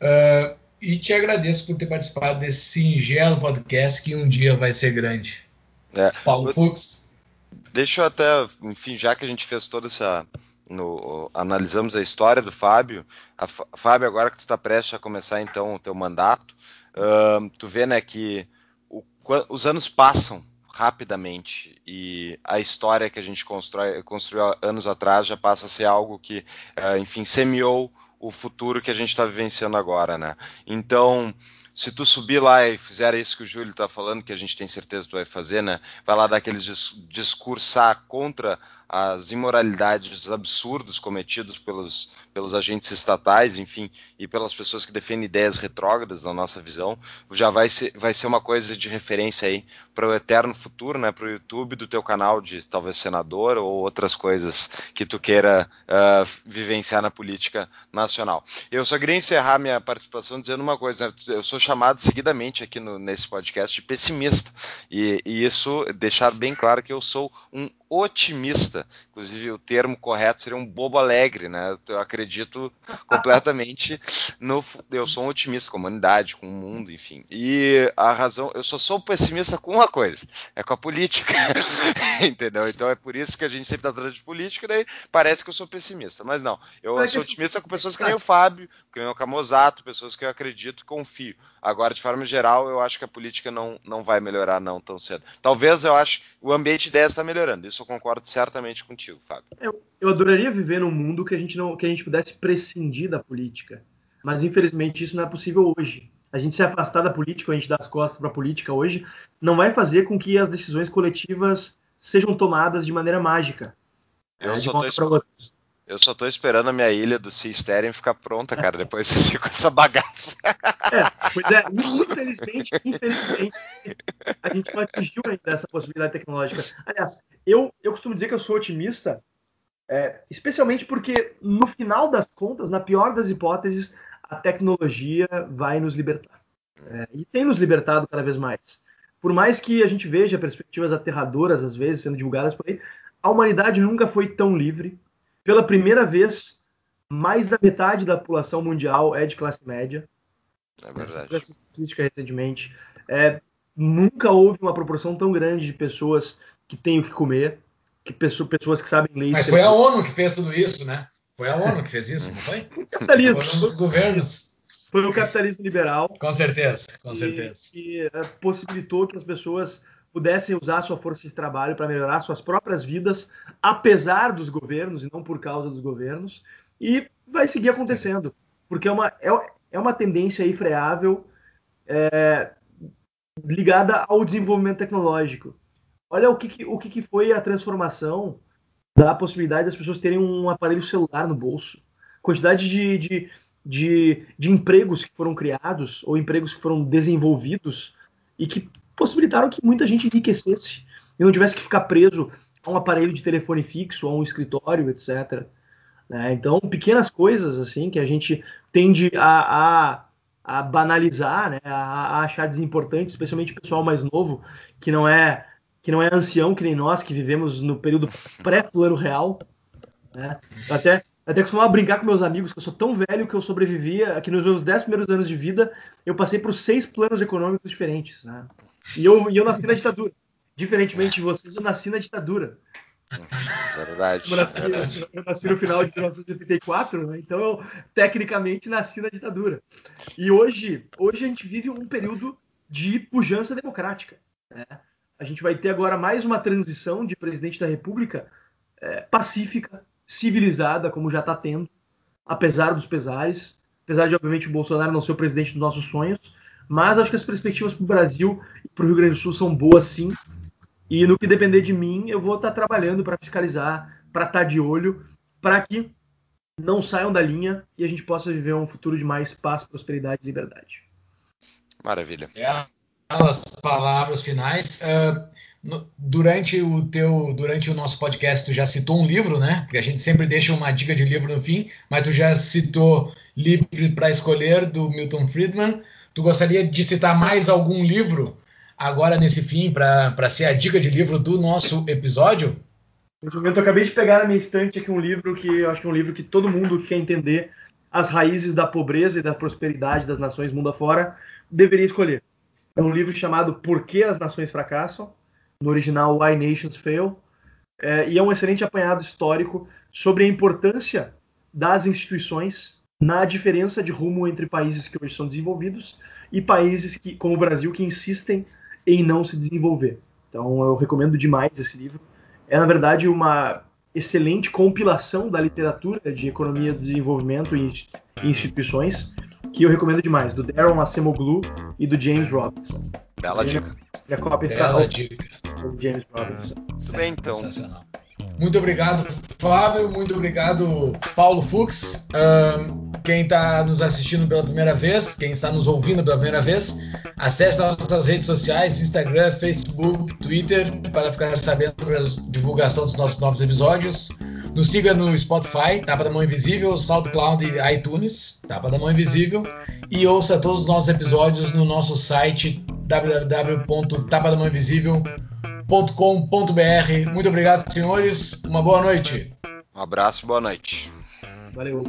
Uh, e te agradeço por ter participado desse singelo podcast que um dia vai ser grande. É. Paulo Fux. Deixa eu até, enfim, já que a gente fez toda essa. No, analisamos a história do Fábio. A, Fábio, agora que tu está prestes a começar então o teu mandato, uh, tu vê né, que o, os anos passam rapidamente e a história que a gente constrói, construiu anos atrás já passa a ser algo que, uh, enfim, semeou o futuro que a gente está vivenciando agora, né? Então, se tu subir lá e fizer isso que o Júlio está falando, que a gente tem certeza que tu vai fazer, né? Vai lá dar aqueles discursar contra as imoralidades absurdos cometidos pelos, pelos agentes estatais, enfim, e pelas pessoas que defendem ideias retrógradas na nossa visão, já vai ser, vai ser uma coisa de referência aí para o eterno futuro, né, para o YouTube do teu canal de talvez senador ou outras coisas que tu queira uh, vivenciar na política nacional. Eu só queria encerrar minha participação dizendo uma coisa, né, eu sou chamado seguidamente aqui no, nesse podcast de pessimista, e, e isso deixar bem claro que eu sou um otimista. Inclusive, o termo correto seria um bobo alegre, né? Eu acredito completamente no. Eu sou um otimista com a humanidade, com o mundo, enfim. E a razão. Eu só sou pessimista com uma coisa: é com a política. Entendeu? Então é por isso que a gente sempre está tratando de política, e daí parece que eu sou pessimista. Mas não, eu Mas sou otimista com pessoas que nem o Fábio, que nem o Camozato, pessoas que eu acredito e confio. Agora, de forma geral, eu acho que a política não, não vai melhorar não tão cedo. Talvez eu acho o ambiente de ideias está melhorando. Isso eu concordo certamente contigo, Fábio. Eu, eu adoraria viver num mundo que a gente não que a gente pudesse prescindir da política. Mas infelizmente isso não é possível hoje. A gente se afastar da política, a gente dar as costas para a política hoje, não vai fazer com que as decisões coletivas sejam tomadas de maneira mágica. Eu é, só estou eu só tô esperando a minha ilha do Sea ficar pronta, cara. Depois vocês ficam com essa bagaça. É, pois é, infelizmente, infelizmente, a gente não atingiu ainda essa possibilidade tecnológica. Aliás, eu, eu costumo dizer que eu sou otimista, é, especialmente porque, no final das contas, na pior das hipóteses, a tecnologia vai nos libertar. É, e tem nos libertado cada vez mais. Por mais que a gente veja perspectivas aterradoras, às vezes, sendo divulgadas por aí, a humanidade nunca foi tão livre pela primeira vez, mais da metade da população mundial é de classe média. É verdade. Essa estatística recentemente. É, nunca houve uma proporção tão grande de pessoas que têm o que comer, que pessoas, pessoas que sabem ler. Mas foi a ONU que fez tudo isso, né? Foi a ONU que fez isso, não foi? O capitalismo. Foram os governos. Foi o capitalismo liberal. Com certeza, com certeza. Que, que possibilitou que as pessoas pudessem usar sua força de trabalho para melhorar suas próprias vidas, apesar dos governos e não por causa dos governos, e vai seguir acontecendo, porque é uma, é, é uma tendência freável é, ligada ao desenvolvimento tecnológico. Olha o que, que o que, que foi a transformação da possibilidade das pessoas terem um aparelho celular no bolso. Quantidade de, de, de, de empregos que foram criados ou empregos que foram desenvolvidos e que possibilitaram que muita gente enriquecesse e não tivesse que ficar preso a um aparelho de telefone fixo, a um escritório, etc. Né? Então, pequenas coisas assim que a gente tende a, a, a banalizar, né? a, a, achar desimportantes, especialmente o pessoal mais novo, que não é que não é ancião que nem nós, que vivemos no período pré-plano real. Né? Até até costumava brincar com meus amigos que eu sou tão velho que eu sobrevivia, que nos meus dez primeiros anos de vida eu passei por seis planos econômicos diferentes. Né? E eu, e eu nasci na ditadura. Diferentemente de vocês, eu nasci na ditadura. Verdade. Eu nasci, verdade. eu nasci no final de 1984, né? então eu tecnicamente nasci na ditadura. E hoje, hoje a gente vive um período de pujança democrática. Né? A gente vai ter agora mais uma transição de presidente da República é, pacífica, civilizada, como já está tendo, apesar dos pesares, apesar de, obviamente, o Bolsonaro não ser o presidente dos nossos sonhos, mas acho que as perspectivas para o Brasil e para o Rio Grande do Sul são boas, sim. E no que depender de mim, eu vou estar tá trabalhando para fiscalizar, para estar tá de olho, para que não saiam da linha e a gente possa viver um futuro de mais paz, prosperidade e liberdade. Maravilha. É, as palavras finais. Uh, durante o teu durante o nosso podcast tu já citou um livro, né? Porque a gente sempre deixa uma dica de livro no fim, mas tu já citou Livre para escolher do Milton Friedman. Tu gostaria de citar mais algum livro agora nesse fim para ser a dica de livro do nosso episódio? Eu acabei de pegar na minha estante aqui um livro que eu acho que é um livro que todo mundo que quer entender as raízes da pobreza e da prosperidade das nações mundo afora deveria escolher. É um livro chamado Por que as Nações Fracassam, no original Why Nations Fail, é, e é um excelente apanhado histórico sobre a importância das instituições na diferença de rumo entre países que hoje são desenvolvidos e países que, como o Brasil que insistem em não se desenvolver. Então eu recomendo demais esse livro. É na verdade uma excelente compilação da literatura de economia do desenvolvimento e instituições que eu recomendo demais, do Darren Acemoglu e do James Robinson. Bela dica. Já cópia Bela dica. James Robinson. Muito bem, então. Sensacional. Muito obrigado, Fábio. Muito obrigado, Paulo Fux. Um, quem está nos assistindo pela primeira vez, quem está nos ouvindo pela primeira vez, acesse nossas redes sociais, Instagram, Facebook, Twitter, para ficar sabendo sobre a divulgação dos nossos novos episódios. Nos siga no Spotify, Tapa da Mão Invisível, SoundCloud e iTunes, Tapa da Mão Invisível. E ouça todos os nossos episódios no nosso site www.tapadamãoinvisível.com.br. Muito obrigado, senhores. Uma boa noite. Um abraço, boa noite. Valeu.